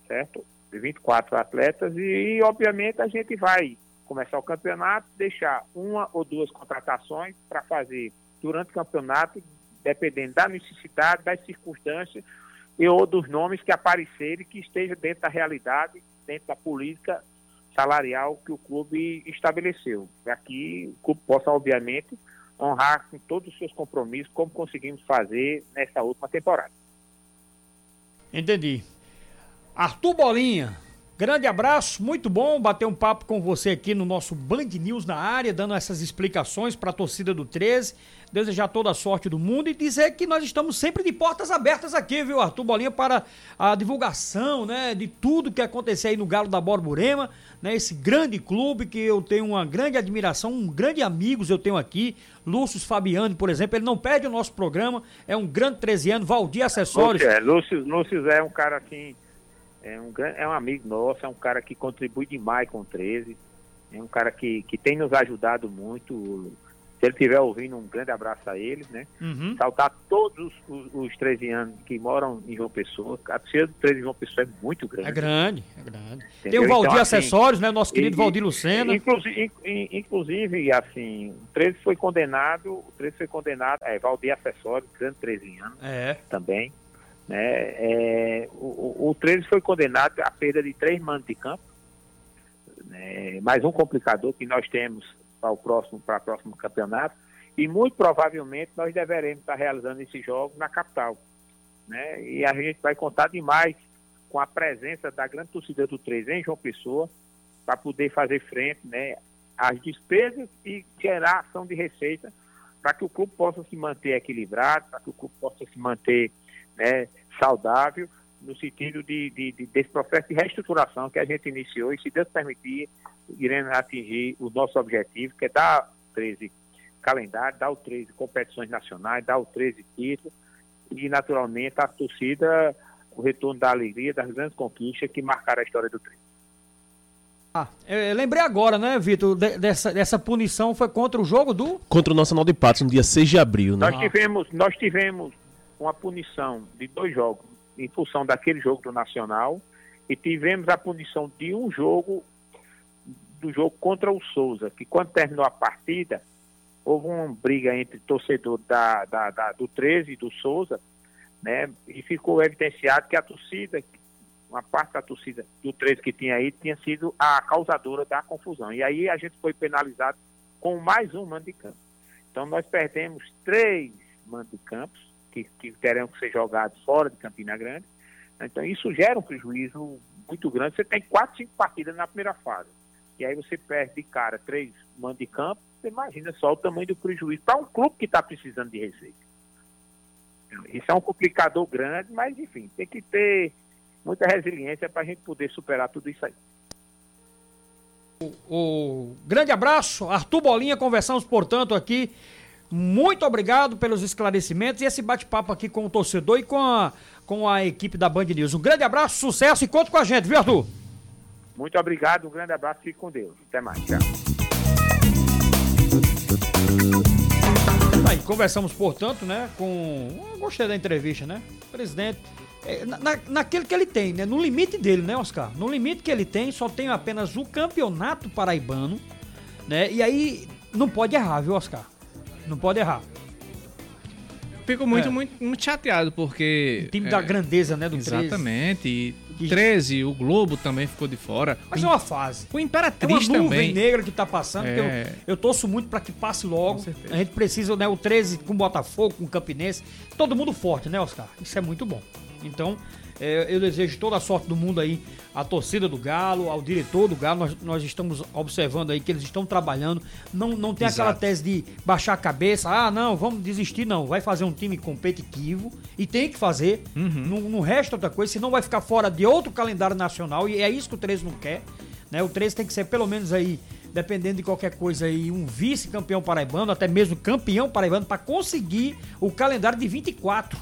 certo? 24 atletas e, obviamente a gente vai começar o campeonato, deixar uma ou duas contratações para fazer durante o campeonato dependendo da necessidade, das circunstâncias e ou dos nomes que aparecerem que esteja dentro da realidade, dentro da política salarial que o clube estabeleceu. Que o clube possa, obviamente, honrar com todos os seus compromissos, como conseguimos fazer nessa última temporada.
Entendi. Arthur Bolinha, Grande abraço, muito bom bater um papo com você aqui no nosso Band News na área, dando essas explicações para a torcida do 13. Desejar toda a sorte do mundo e dizer que nós estamos sempre de portas abertas aqui, viu, Arthur Bolinha, para a divulgação, né, de tudo que acontecer aí no Galo da Borborema, né, esse grande clube que eu tenho uma grande admiração, um grande amigos eu tenho aqui, Lúcio Fabiano, por exemplo, ele não perde o nosso programa, é um grande 13 anos, Valdir Acessórios.
É, Lúcio, Lúcio é um cara assim é um, é um amigo nosso, é um cara que contribui demais com o 13. É um cara que, que tem nos ajudado muito. Se ele estiver ouvindo, um grande abraço a ele, né? Uhum. Saltar todos os, os 13 anos que moram em João Pessoa. A torcida do 13 de João Pessoa é muito grande.
É grande, é grande. Entendeu? Tem o Valdir então, assim, Acessórios, né? Nosso querido e, Valdir Lucena.
Inclusive, inclusive, assim, o 13 foi condenado, o 13 foi condenado, é, Valdir Acessórios, grande 13 anos. É. Também. Né? É, o, o 13 foi condenado à perda de três manos de campo, né? mais um complicador que nós temos para o próximo, para o próximo campeonato, e muito provavelmente nós deveremos estar realizando esse jogo na capital. Né? E a gente vai contar demais com a presença da grande torcida do 13 em João Pessoa, para poder fazer frente né, às despesas e gerar ação de receita para que o clube possa se manter equilibrado, para que o clube possa se manter né, saudável, no sentido de, de, de, desse processo de reestruturação que a gente iniciou e, se Deus permitir, iremos atingir o nosso objetivo, que é dar 13 calendário, dar o 13 competições nacionais, dar o 13 títulos e, naturalmente, a torcida, o retorno da alegria, das grandes conquistas que marcaram a história do 13.
Ah, eu lembrei agora, né, Vitor, dessa, dessa punição foi contra o jogo do...
Contra o Nacional de Patos, no dia 6 de abril,
né? Nós tivemos, nós tivemos uma punição de dois jogos em função daquele jogo do Nacional e tivemos a punição de um jogo do jogo contra o Souza, que quando terminou a partida, houve uma briga entre torcedor da, da, da, do 13 e do Souza, né? E ficou evidenciado que a torcida, uma parte da torcida do 13 que tinha aí, tinha sido a causadora da confusão. E aí a gente foi penalizado com mais um mando de campo. Então nós perdemos três mandos de campos que, que terão que ser jogados fora de Campina Grande. Então, isso gera um prejuízo muito grande. Você tem quatro, cinco partidas na primeira fase. E aí você perde de cara três mandos de campo. Você imagina só o tamanho do prejuízo para um clube que está precisando de receita. Isso é um complicador grande, mas enfim, tem que ter muita resiliência para a gente poder superar tudo isso aí.
O, o grande abraço, Arthur Bolinha, conversamos, portanto, aqui. Muito obrigado pelos esclarecimentos e esse bate-papo aqui com o torcedor e com a, com a equipe da Band News. Um grande abraço, sucesso e conta com a gente, viu, Arthur?
Muito obrigado, um grande abraço, fique com Deus. Até mais, tchau.
Aí, conversamos, portanto, né, com. Eu gostei da entrevista, né? Presidente. É, na, naquele que ele tem, né? No limite dele, né, Oscar? No limite que ele tem, só tem apenas o campeonato paraibano, né? E aí não pode errar, viu, Oscar? Não pode errar.
Fico muito, é. muito, muito chateado, porque.
O time é, da grandeza, né, do
Exatamente. 13. E 13, o Globo também ficou de fora.
Mas o, é uma fase.
O Imperatriz é uma
nuvem também. negra que tá passando. É. Eu, eu torço muito para que passe logo. A gente precisa, né, o 13 com o Botafogo, com o Campinense. Todo mundo forte, né, Oscar? Isso é muito bom. Então, é, eu desejo toda a sorte do mundo aí à torcida do Galo, ao diretor do Galo. Nós, nós estamos observando aí que eles estão trabalhando. Não, não tem Exato. aquela tese de baixar a cabeça, ah, não, vamos desistir, não. Vai fazer um time competitivo e tem que fazer. Uhum. Não, não resta outra coisa, senão vai ficar fora de outro calendário nacional e é isso que o 13 não quer. Né? O 13 tem que ser pelo menos aí dependendo de qualquer coisa aí, um vice-campeão paraibano, até mesmo campeão paraibano, para conseguir o calendário de 24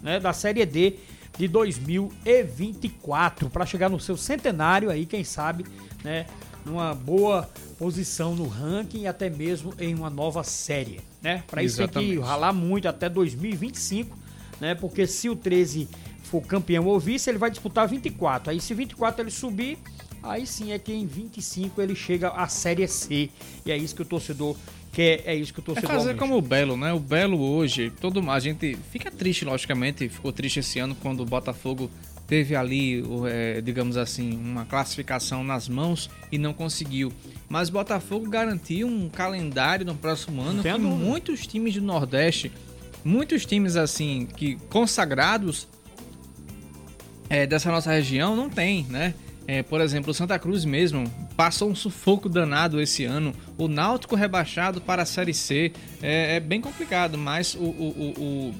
né, da Série D de 2024 para chegar no seu centenário aí, quem sabe, né, numa boa posição no ranking e até mesmo em uma nova série, né? Para isso tem que ralar muito até 2025, né? Porque se o 13 for campeão ou vice, ele vai disputar 24. Aí se 24 ele subir, aí sim é que em 25 ele chega à série C. E é isso que o torcedor que é, é isso que eu tô
É fazer como o Belo, né? O Belo hoje, todo a gente fica triste, logicamente, ficou triste esse ano quando o Botafogo teve ali, é, digamos assim, uma classificação nas mãos e não conseguiu. Mas o Botafogo garantiu um calendário no próximo ano que muitos times do Nordeste, muitos times assim que consagrados é, dessa nossa região não tem, né? É, por exemplo, o Santa Cruz mesmo passou um sufoco danado esse ano. O Náutico rebaixado para a Série C é, é bem complicado, mas o, o, o,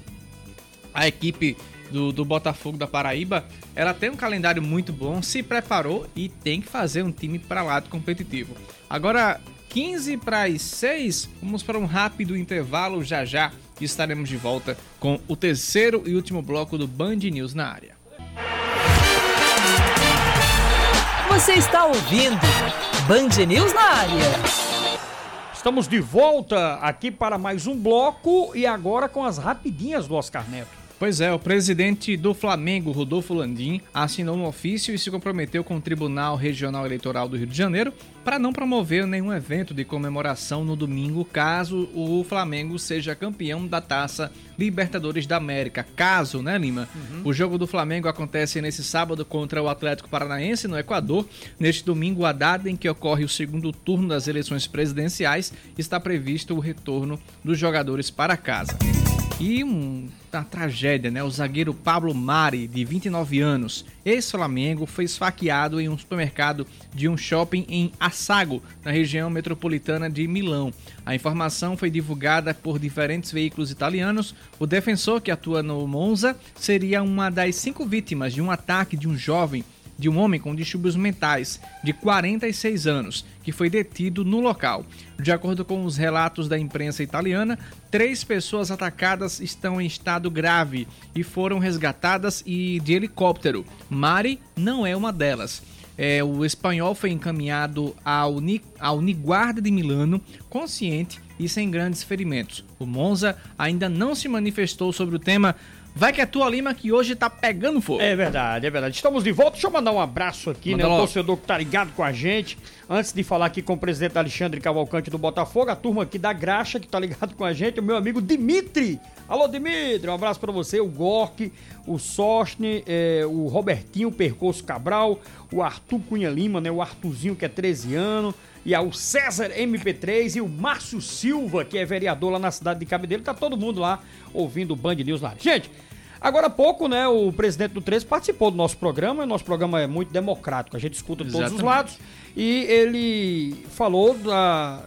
a equipe do, do, Botafogo da Paraíba ela tem um calendário muito bom, se preparou e tem que fazer um time para lado competitivo. Agora, 15 para as 6, vamos para um rápido intervalo já já estaremos de volta com o terceiro e último bloco do Band News na área.
Você está ouvindo Band News na área.
Estamos de volta aqui para mais um bloco e agora com as rapidinhas do Oscar Neto.
Pois é, o presidente do Flamengo, Rodolfo Landim, assinou um ofício e se comprometeu com o Tribunal Regional Eleitoral do Rio de Janeiro para não promover nenhum evento de comemoração no domingo caso o Flamengo seja campeão da Taça Libertadores da América. Caso, né, Lima? Uhum. O jogo do Flamengo acontece nesse sábado contra o Atlético Paranaense no Equador. Neste domingo, a data em que ocorre o segundo turno das eleições presidenciais, está previsto o retorno dos jogadores para casa. E um, uma tragédia, né? O zagueiro Pablo Mari, de 29 anos, ex-Flamengo, foi esfaqueado em um supermercado de um shopping em Assago, na região metropolitana de Milão. A informação foi divulgada por diferentes veículos italianos. O defensor que atua no Monza seria uma das cinco vítimas de um ataque de um jovem de um homem com distúrbios mentais de 46 anos, que foi detido no local. De acordo com os relatos da imprensa italiana, três pessoas atacadas estão em estado grave e foram resgatadas e de helicóptero. Mari não é uma delas. É, o espanhol foi encaminhado ao, ao Niguarda de Milano, consciente e sem grandes ferimentos. O Monza ainda não se manifestou sobre o tema, Vai que é tua Lima que hoje tá pegando fogo.
É verdade, é verdade. Estamos de volta. Deixa eu mandar um abraço aqui, Manda né? O torcedor que tá ligado com a gente. Antes de falar aqui com o presidente Alexandre Cavalcante do Botafogo, a turma aqui da Graxa que tá ligado com a gente, o meu amigo Dimitri. Alô, Dimitri, um abraço para você, o Gork, o Sosne, é, o Robertinho Percoço Cabral, o Arthur Cunha Lima, né? O Arthurzinho que é 13 anos e ao César MP3 e o Márcio Silva, que é vereador lá na cidade de Cabedelo. Tá todo mundo lá ouvindo o Band News lá. Gente, agora há pouco, né, o presidente do 13 participou do nosso programa. O nosso programa é muito democrático, a gente escuta de todos os lados. E ele falou da,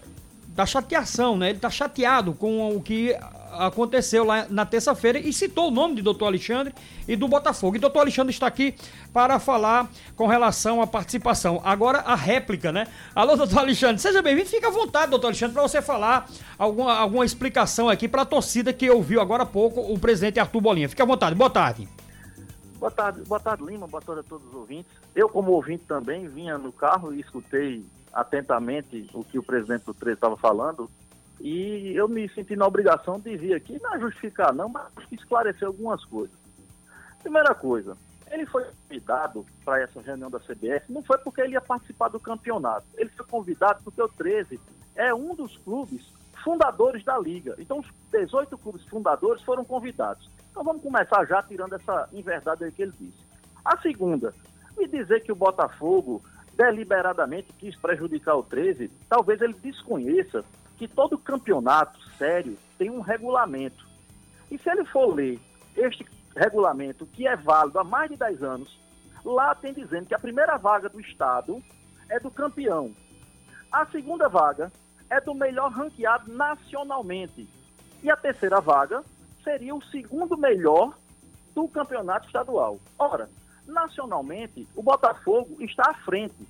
da chateação, né? Ele tá chateado com o que aconteceu lá na terça-feira e citou o nome de doutor Alexandre e do Botafogo. E doutor Alexandre está aqui para falar com relação à participação. Agora a réplica, né? Alô, doutor Alexandre, seja bem-vindo. Fica à vontade, doutor Alexandre, para você falar alguma, alguma explicação aqui para a torcida que ouviu agora há pouco o presidente Arthur Bolinha. Fique à vontade. Boa tarde.
Boa tarde, boa tarde, Lima. Boa tarde a todos os ouvintes. Eu, como ouvinte também, vinha no carro e escutei atentamente o que o presidente do 13 estava falando. E eu me senti na obrigação de vir aqui, não justificar não, mas esclarecer algumas coisas. Primeira coisa, ele foi convidado para essa reunião da CBF, não foi porque ele ia participar do campeonato. Ele foi convidado porque o 13 é um dos clubes fundadores da liga. Então, os 18 clubes fundadores foram convidados. Então, vamos começar já tirando essa inverdade que ele disse. A segunda, me dizer que o Botafogo deliberadamente quis prejudicar o 13, talvez ele desconheça que todo campeonato sério tem um regulamento. E se ele for ler este regulamento, que é válido há mais de 10 anos, lá tem dizendo que a primeira vaga do Estado é do campeão. A segunda vaga é do melhor ranqueado nacionalmente. E a terceira vaga seria o segundo melhor do campeonato estadual. Ora, nacionalmente, o Botafogo está à frente.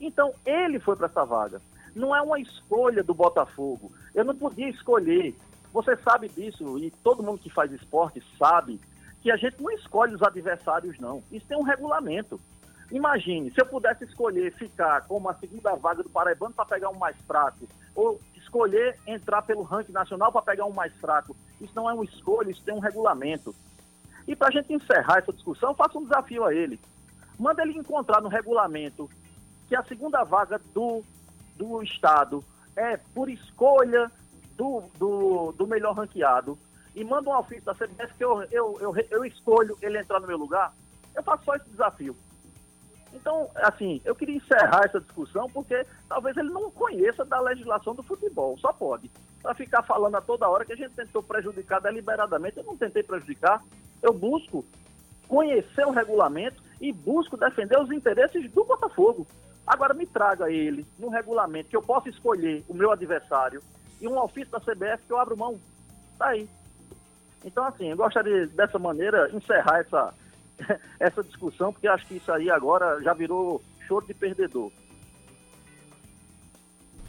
Então, ele foi para essa vaga. Não é uma escolha do Botafogo. Eu não podia escolher. Você sabe disso, e todo mundo que faz esporte sabe que a gente não escolhe os adversários, não. Isso tem um regulamento. Imagine, se eu pudesse escolher ficar como a segunda vaga do Paraibano para pegar um mais fraco, ou escolher entrar pelo ranking nacional para pegar um mais fraco. Isso não é uma escolha, isso tem um regulamento. E para a gente encerrar essa discussão, faça um desafio a ele. Manda ele encontrar no regulamento que a segunda vaga do, do Estado é por escolha do, do, do melhor ranqueado e manda um ofício da CBF que eu, eu, eu, eu escolho ele entrar no meu lugar, eu faço só esse desafio. Então, assim, eu queria encerrar essa discussão porque talvez ele não conheça da legislação do futebol, só pode. Para ficar falando a toda hora que a gente tentou prejudicar deliberadamente, eu não tentei prejudicar, eu busco conhecer o regulamento e busco defender os interesses do Botafogo. Agora me traga ele no regulamento que eu possa escolher o meu adversário e um ofício da CBF que eu abro mão. Tá aí. Então, assim, eu gostaria dessa maneira encerrar essa, essa discussão, porque acho que isso aí agora já virou choro de perdedor.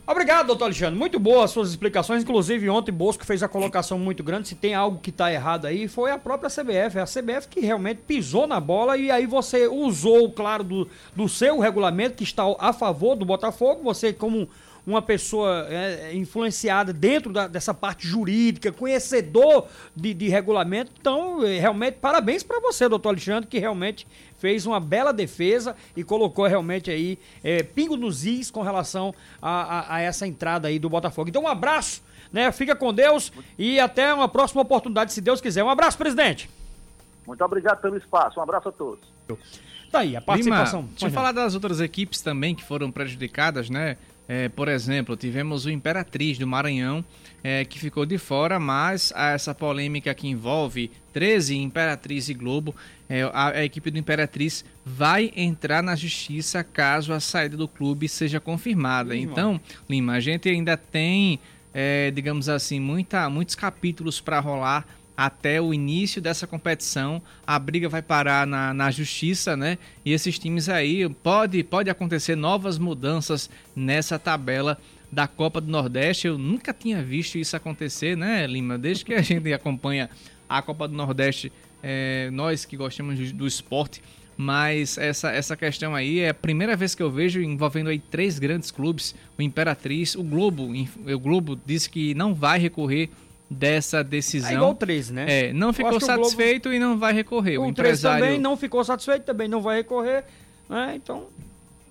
Obrigado, doutor Alexandre. Muito boas as suas explicações. Inclusive, ontem Bosco fez a colocação muito grande. Se tem algo que está errado aí, foi a própria CBF. É a CBF que realmente pisou na bola e aí você usou, claro, do, do seu regulamento que está a favor do Botafogo. Você, como uma pessoa é, influenciada dentro da, dessa parte jurídica, conhecedor de, de regulamento. Então, é, realmente, parabéns para você, doutor Alexandre, que realmente fez uma bela defesa e colocou realmente aí é, pingo nos is com relação a, a, a essa entrada aí do Botafogo. Então, um abraço, né? Fica com Deus e até uma próxima oportunidade, se Deus quiser. Um abraço, presidente.
Muito obrigado pelo espaço. Um abraço a todos.
Tá aí, a participação.
Lima, deixa eu falar das outras equipes também que foram prejudicadas, né? É, por exemplo, tivemos o Imperatriz do Maranhão, é, que ficou de fora, mas essa polêmica que envolve 13 Imperatriz e Globo, é, a, a, equipe do Imperatriz vai entrar na justiça caso a saída do clube seja confirmada. Lima. Então, Lima, a gente ainda tem, é, digamos assim, muita, muitos capítulos para rolar até o início dessa competição. A briga vai parar na, na justiça, né? E esses times aí pode, pode acontecer novas mudanças nessa tabela da Copa do Nordeste. Eu nunca tinha visto isso acontecer, né, Lima? Desde que a gente acompanha a Copa do Nordeste, é, nós que gostamos do esporte, mas essa, essa questão aí é a primeira vez que eu vejo envolvendo aí três grandes clubes, o Imperatriz, o Globo, o Globo disse que não vai recorrer dessa decisão. É
igual 13, né?
É, não ficou satisfeito Globo... e não vai recorrer.
O, o empresário também não ficou satisfeito, também não vai recorrer, né? Então,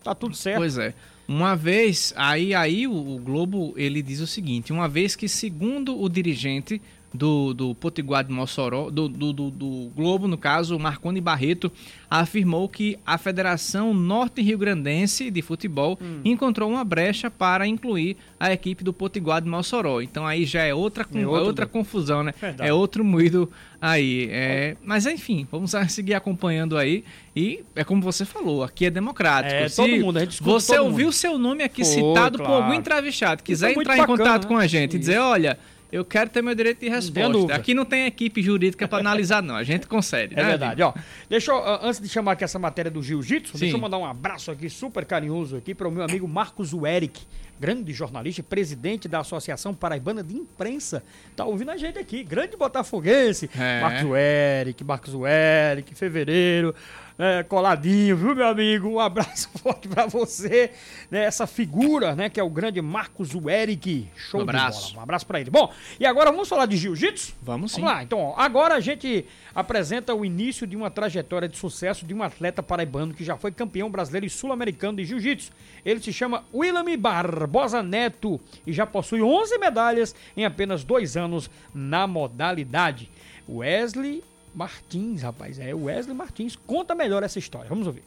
tá tudo certo.
Pois é. Uma vez, aí, aí o, o Globo, ele diz o seguinte, uma vez que segundo o dirigente do, do Potiguar de Mossoró, do, do, do, do Globo, no caso, Marconi Barreto, afirmou que a Federação Norte-Rio Grandense de Futebol hum. encontrou uma brecha para incluir a equipe do Potiguar de Mossoró. Então aí já é outra, é outra confusão, né? Verdade. É outro moído aí. É... Mas enfim, vamos seguir acompanhando aí. E é como você falou, aqui é democrático. É,
Se todo mundo, a gente
Você ouviu mundo. seu nome aqui Foi, citado claro. por algum entrevistado, quiser entrar em contato né? com a gente e dizer, olha eu quero ter meu direito de resposta. Aqui não tem equipe jurídica para analisar, não. A gente concede.
É né, verdade. Ó, deixa eu, antes de chamar aqui essa matéria do jiu-jitsu, deixa eu mandar um abraço aqui super carinhoso aqui para o meu amigo Marcos Eric, grande jornalista e presidente da Associação Paraibana de Imprensa. Tá ouvindo a gente aqui, grande botafoguense. É. Marcos Eric, Marcos Eric, fevereiro é, coladinho, viu, meu amigo? Um abraço forte para você, né? Essa figura, né, que é o grande Marcos Eric. Show um abraço. de bola. Um abraço para ele. Bom, e agora vamos falar de jiu-jitsu?
Vamos sim.
Vamos lá. Então, ó, agora a gente apresenta o início de uma trajetória de sucesso de um atleta paraibano que já foi campeão brasileiro e sul-americano de jiu-jitsu. Ele se chama William Barbosa Neto e já possui 11 medalhas em apenas dois anos na modalidade. Wesley Martins, rapaz. É o Wesley Martins. Conta melhor essa história. Vamos ouvir.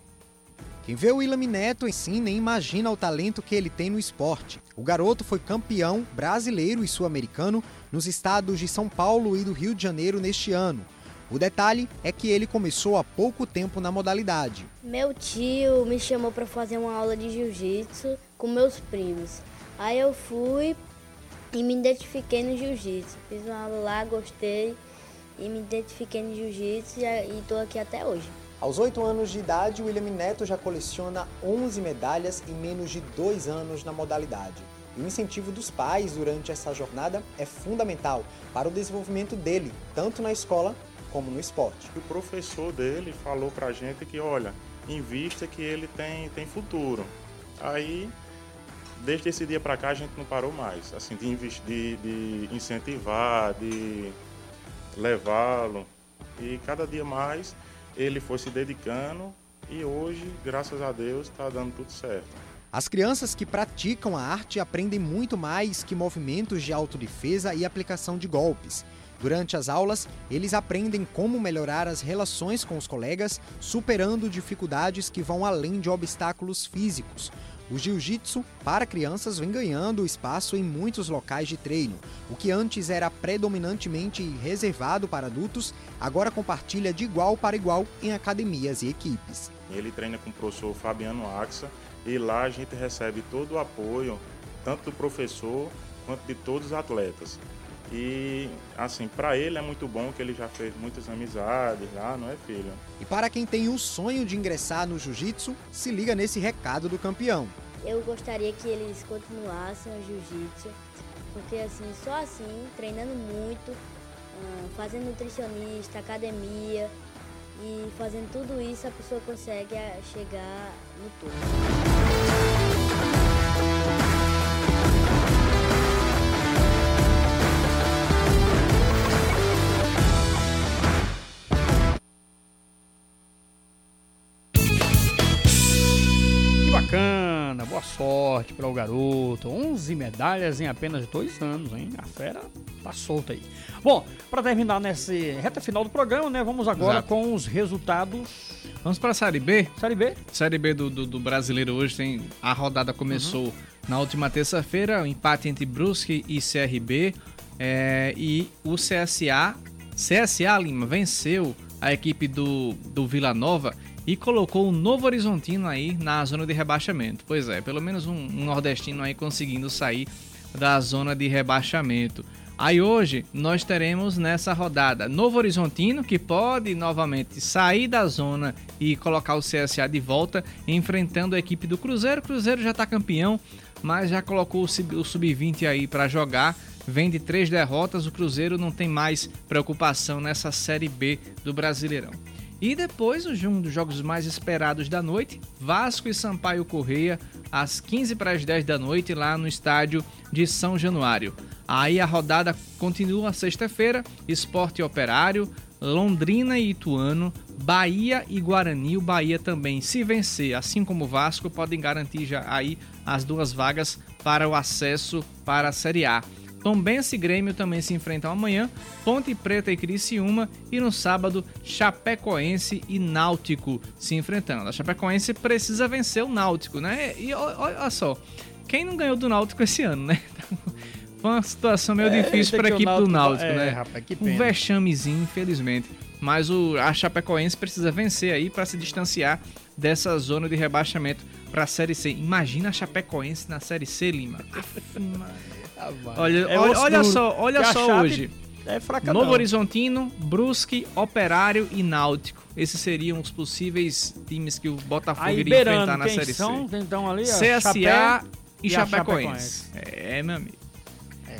Quem vê o William Neto em si nem imagina o talento que ele tem no esporte. O garoto foi campeão brasileiro e sul-americano nos estados de São Paulo e do Rio de Janeiro neste ano. O detalhe é que ele começou há pouco tempo na modalidade.
Meu tio me chamou para fazer uma aula de jiu-jitsu com meus primos. Aí eu fui e me identifiquei no jiu-jitsu. Fiz uma aula lá, gostei e me identifiquei no jiu-jitsu e estou aqui até hoje.
Aos 8 anos de idade, William Neto já coleciona 11 medalhas em menos de dois anos na modalidade. E o incentivo dos pais durante essa jornada é fundamental para o desenvolvimento dele, tanto na escola como no esporte.
O professor dele falou para a gente que, olha, invista que ele tem, tem futuro. Aí, desde esse dia para cá, a gente não parou mais, assim, de, investir, de incentivar, de levá-lo. E cada dia mais ele foi se dedicando e hoje, graças a Deus, está dando tudo certo.
As crianças que praticam a arte aprendem muito mais que movimentos de autodefesa e aplicação de golpes. Durante as aulas, eles aprendem como melhorar as relações com os colegas, superando dificuldades que vão além de obstáculos físicos. O jiu-jitsu para crianças vem ganhando espaço em muitos locais de treino. O que antes era predominantemente reservado para adultos, agora compartilha de igual para igual em academias e equipes.
Ele treina com o professor Fabiano Axa e lá a gente recebe todo o apoio, tanto do professor quanto de todos os atletas. E, assim, para ele é muito bom que ele já fez muitas amizades lá, não é, filho?
E para quem tem o sonho de ingressar no jiu-jitsu, se liga nesse recado do campeão.
Eu gostaria que eles continuassem o jiu-jitsu, porque, assim, só assim, treinando muito, ah, fazendo nutricionista, academia e fazendo tudo isso, a pessoa consegue chegar no topo.
Boa sorte para o garoto. 11 medalhas em apenas dois anos, hein? A fera tá solta aí. Bom, para terminar nessa reta final do programa, né? Vamos agora Exato. com os resultados.
Vamos para a Série B?
Série B?
Série B do, do, do brasileiro hoje tem. A rodada começou uhum. na última terça-feira, o um empate entre Brusque e CRB. É, e o CSA, CSA Lima, venceu a equipe do, do Vila Nova e colocou o Novo Horizontino aí na zona de rebaixamento. Pois é, pelo menos um, um nordestino aí conseguindo sair da zona de rebaixamento. Aí hoje nós teremos nessa rodada Novo Horizontino, que pode novamente sair da zona e colocar o CSA de volta, enfrentando a equipe do Cruzeiro. O Cruzeiro já está campeão, mas já colocou o sub-20 aí para jogar. Vem de três derrotas, o Cruzeiro não tem mais preocupação nessa Série B do Brasileirão. E depois, um dos jogos mais esperados da noite, Vasco e Sampaio Correia, às 15 para as 10 da noite, lá no estádio de São Januário. Aí a rodada continua sexta-feira, Esporte Operário, Londrina e Ituano, Bahia e Guarani. O Bahia também, se vencer, assim como o Vasco, podem garantir já aí as duas vagas para o acesso para a Série A. Tombense e Grêmio também se enfrentam amanhã, Ponte Preta e Criciúma e no sábado Chapecoense e Náutico se enfrentando. A Chapecoense precisa vencer o Náutico, né? E olha só, quem não ganhou do Náutico esse ano, né? Foi uma situação meio é, difícil para a equipe Náutico, do Náutico, é, né? Rapaz, um vexamezinho, infelizmente, mas o, a Chapecoense precisa vencer aí para se distanciar dessa zona de rebaixamento para a Série C. Imagina a Chapecoense na Série C, Lima. Olha,
É
olha, olha só, olha só hoje.
É fraca
Novo
não.
Horizontino, Brusque, Operário e Náutico. Esses seriam os possíveis times que o Botafogo
Aí
iria enfrentar na
quem
Série
são,
C.
então ali, ó,
CSA
Chapé
e,
e a
Chapecoense. É, meu amigo.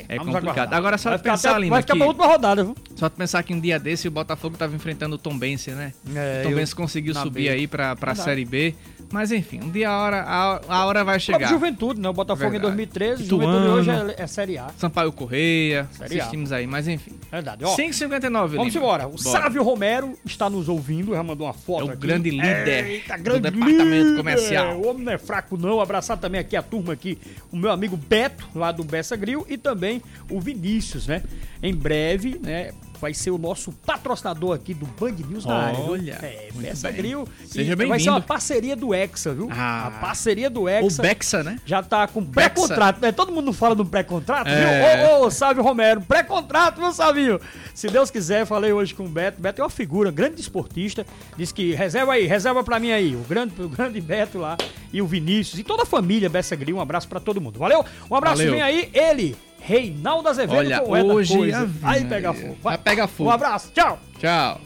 É,
Vamos
complicado.
aguardar.
Agora só
vai
pensar,
até- Vai ficar
que-
pra última rodada, viu?
Só pensar que um dia desse o Botafogo estava enfrentando o Tombense, né?
É,
o Tombense
eu-
conseguiu
na
subir
B.
aí pra, pra
Verdade.
Série B. Mas enfim, um dia a hora, a, a hora vai chegar.
Juventude, né? O Botafogo
Verdade.
em 2013, o
Ituano.
Juventude hoje é, é Série A.
Sampaio Correia,
Série
esses
A.
times aí, mas enfim.
Verdade. Ó,
5,59,
Vamos
Lima.
embora. O
Bora.
Sávio Romero está nos ouvindo, já mandou uma foto
É o
aqui.
grande líder
Eita,
do
grande
departamento
líder.
comercial.
O homem não é fraco não. Abraçar também aqui a turma aqui, o meu amigo Beto, lá do Bessa Grill, e também o Vinícius, né? Em breve, né? Vai ser o nosso patrocinador aqui do Band News na área. viu?
Olha,
é,
bem.
Grill.
Seja
E Vai ser
bem-vindo.
uma parceria do Hexa, viu?
Ah.
a parceria do
O
Hexa.
Bexa, né?
Já tá com pré-contrato, né? Todo mundo fala do pré-contrato,
É.
viu? Ô, ô, Sávio Romero, pré-contrato, meu Savinho. Se Deus quiser, falei hoje com o Beto. Beto é uma figura, grande desportista. Diz que reserva aí, reserva pra mim aí. O grande, o grande Beto lá e o Vinícius e toda a família Bessa Grill. Um abraço pra todo mundo. Valeu? Um abraço,
Valeu.
vem aí, ele, Reinaldo Azevedo
Olha,
com o
hoje a-
Aí pega fogo.
Vai pegar fogo.
Um abraço, tchau.
Tchau.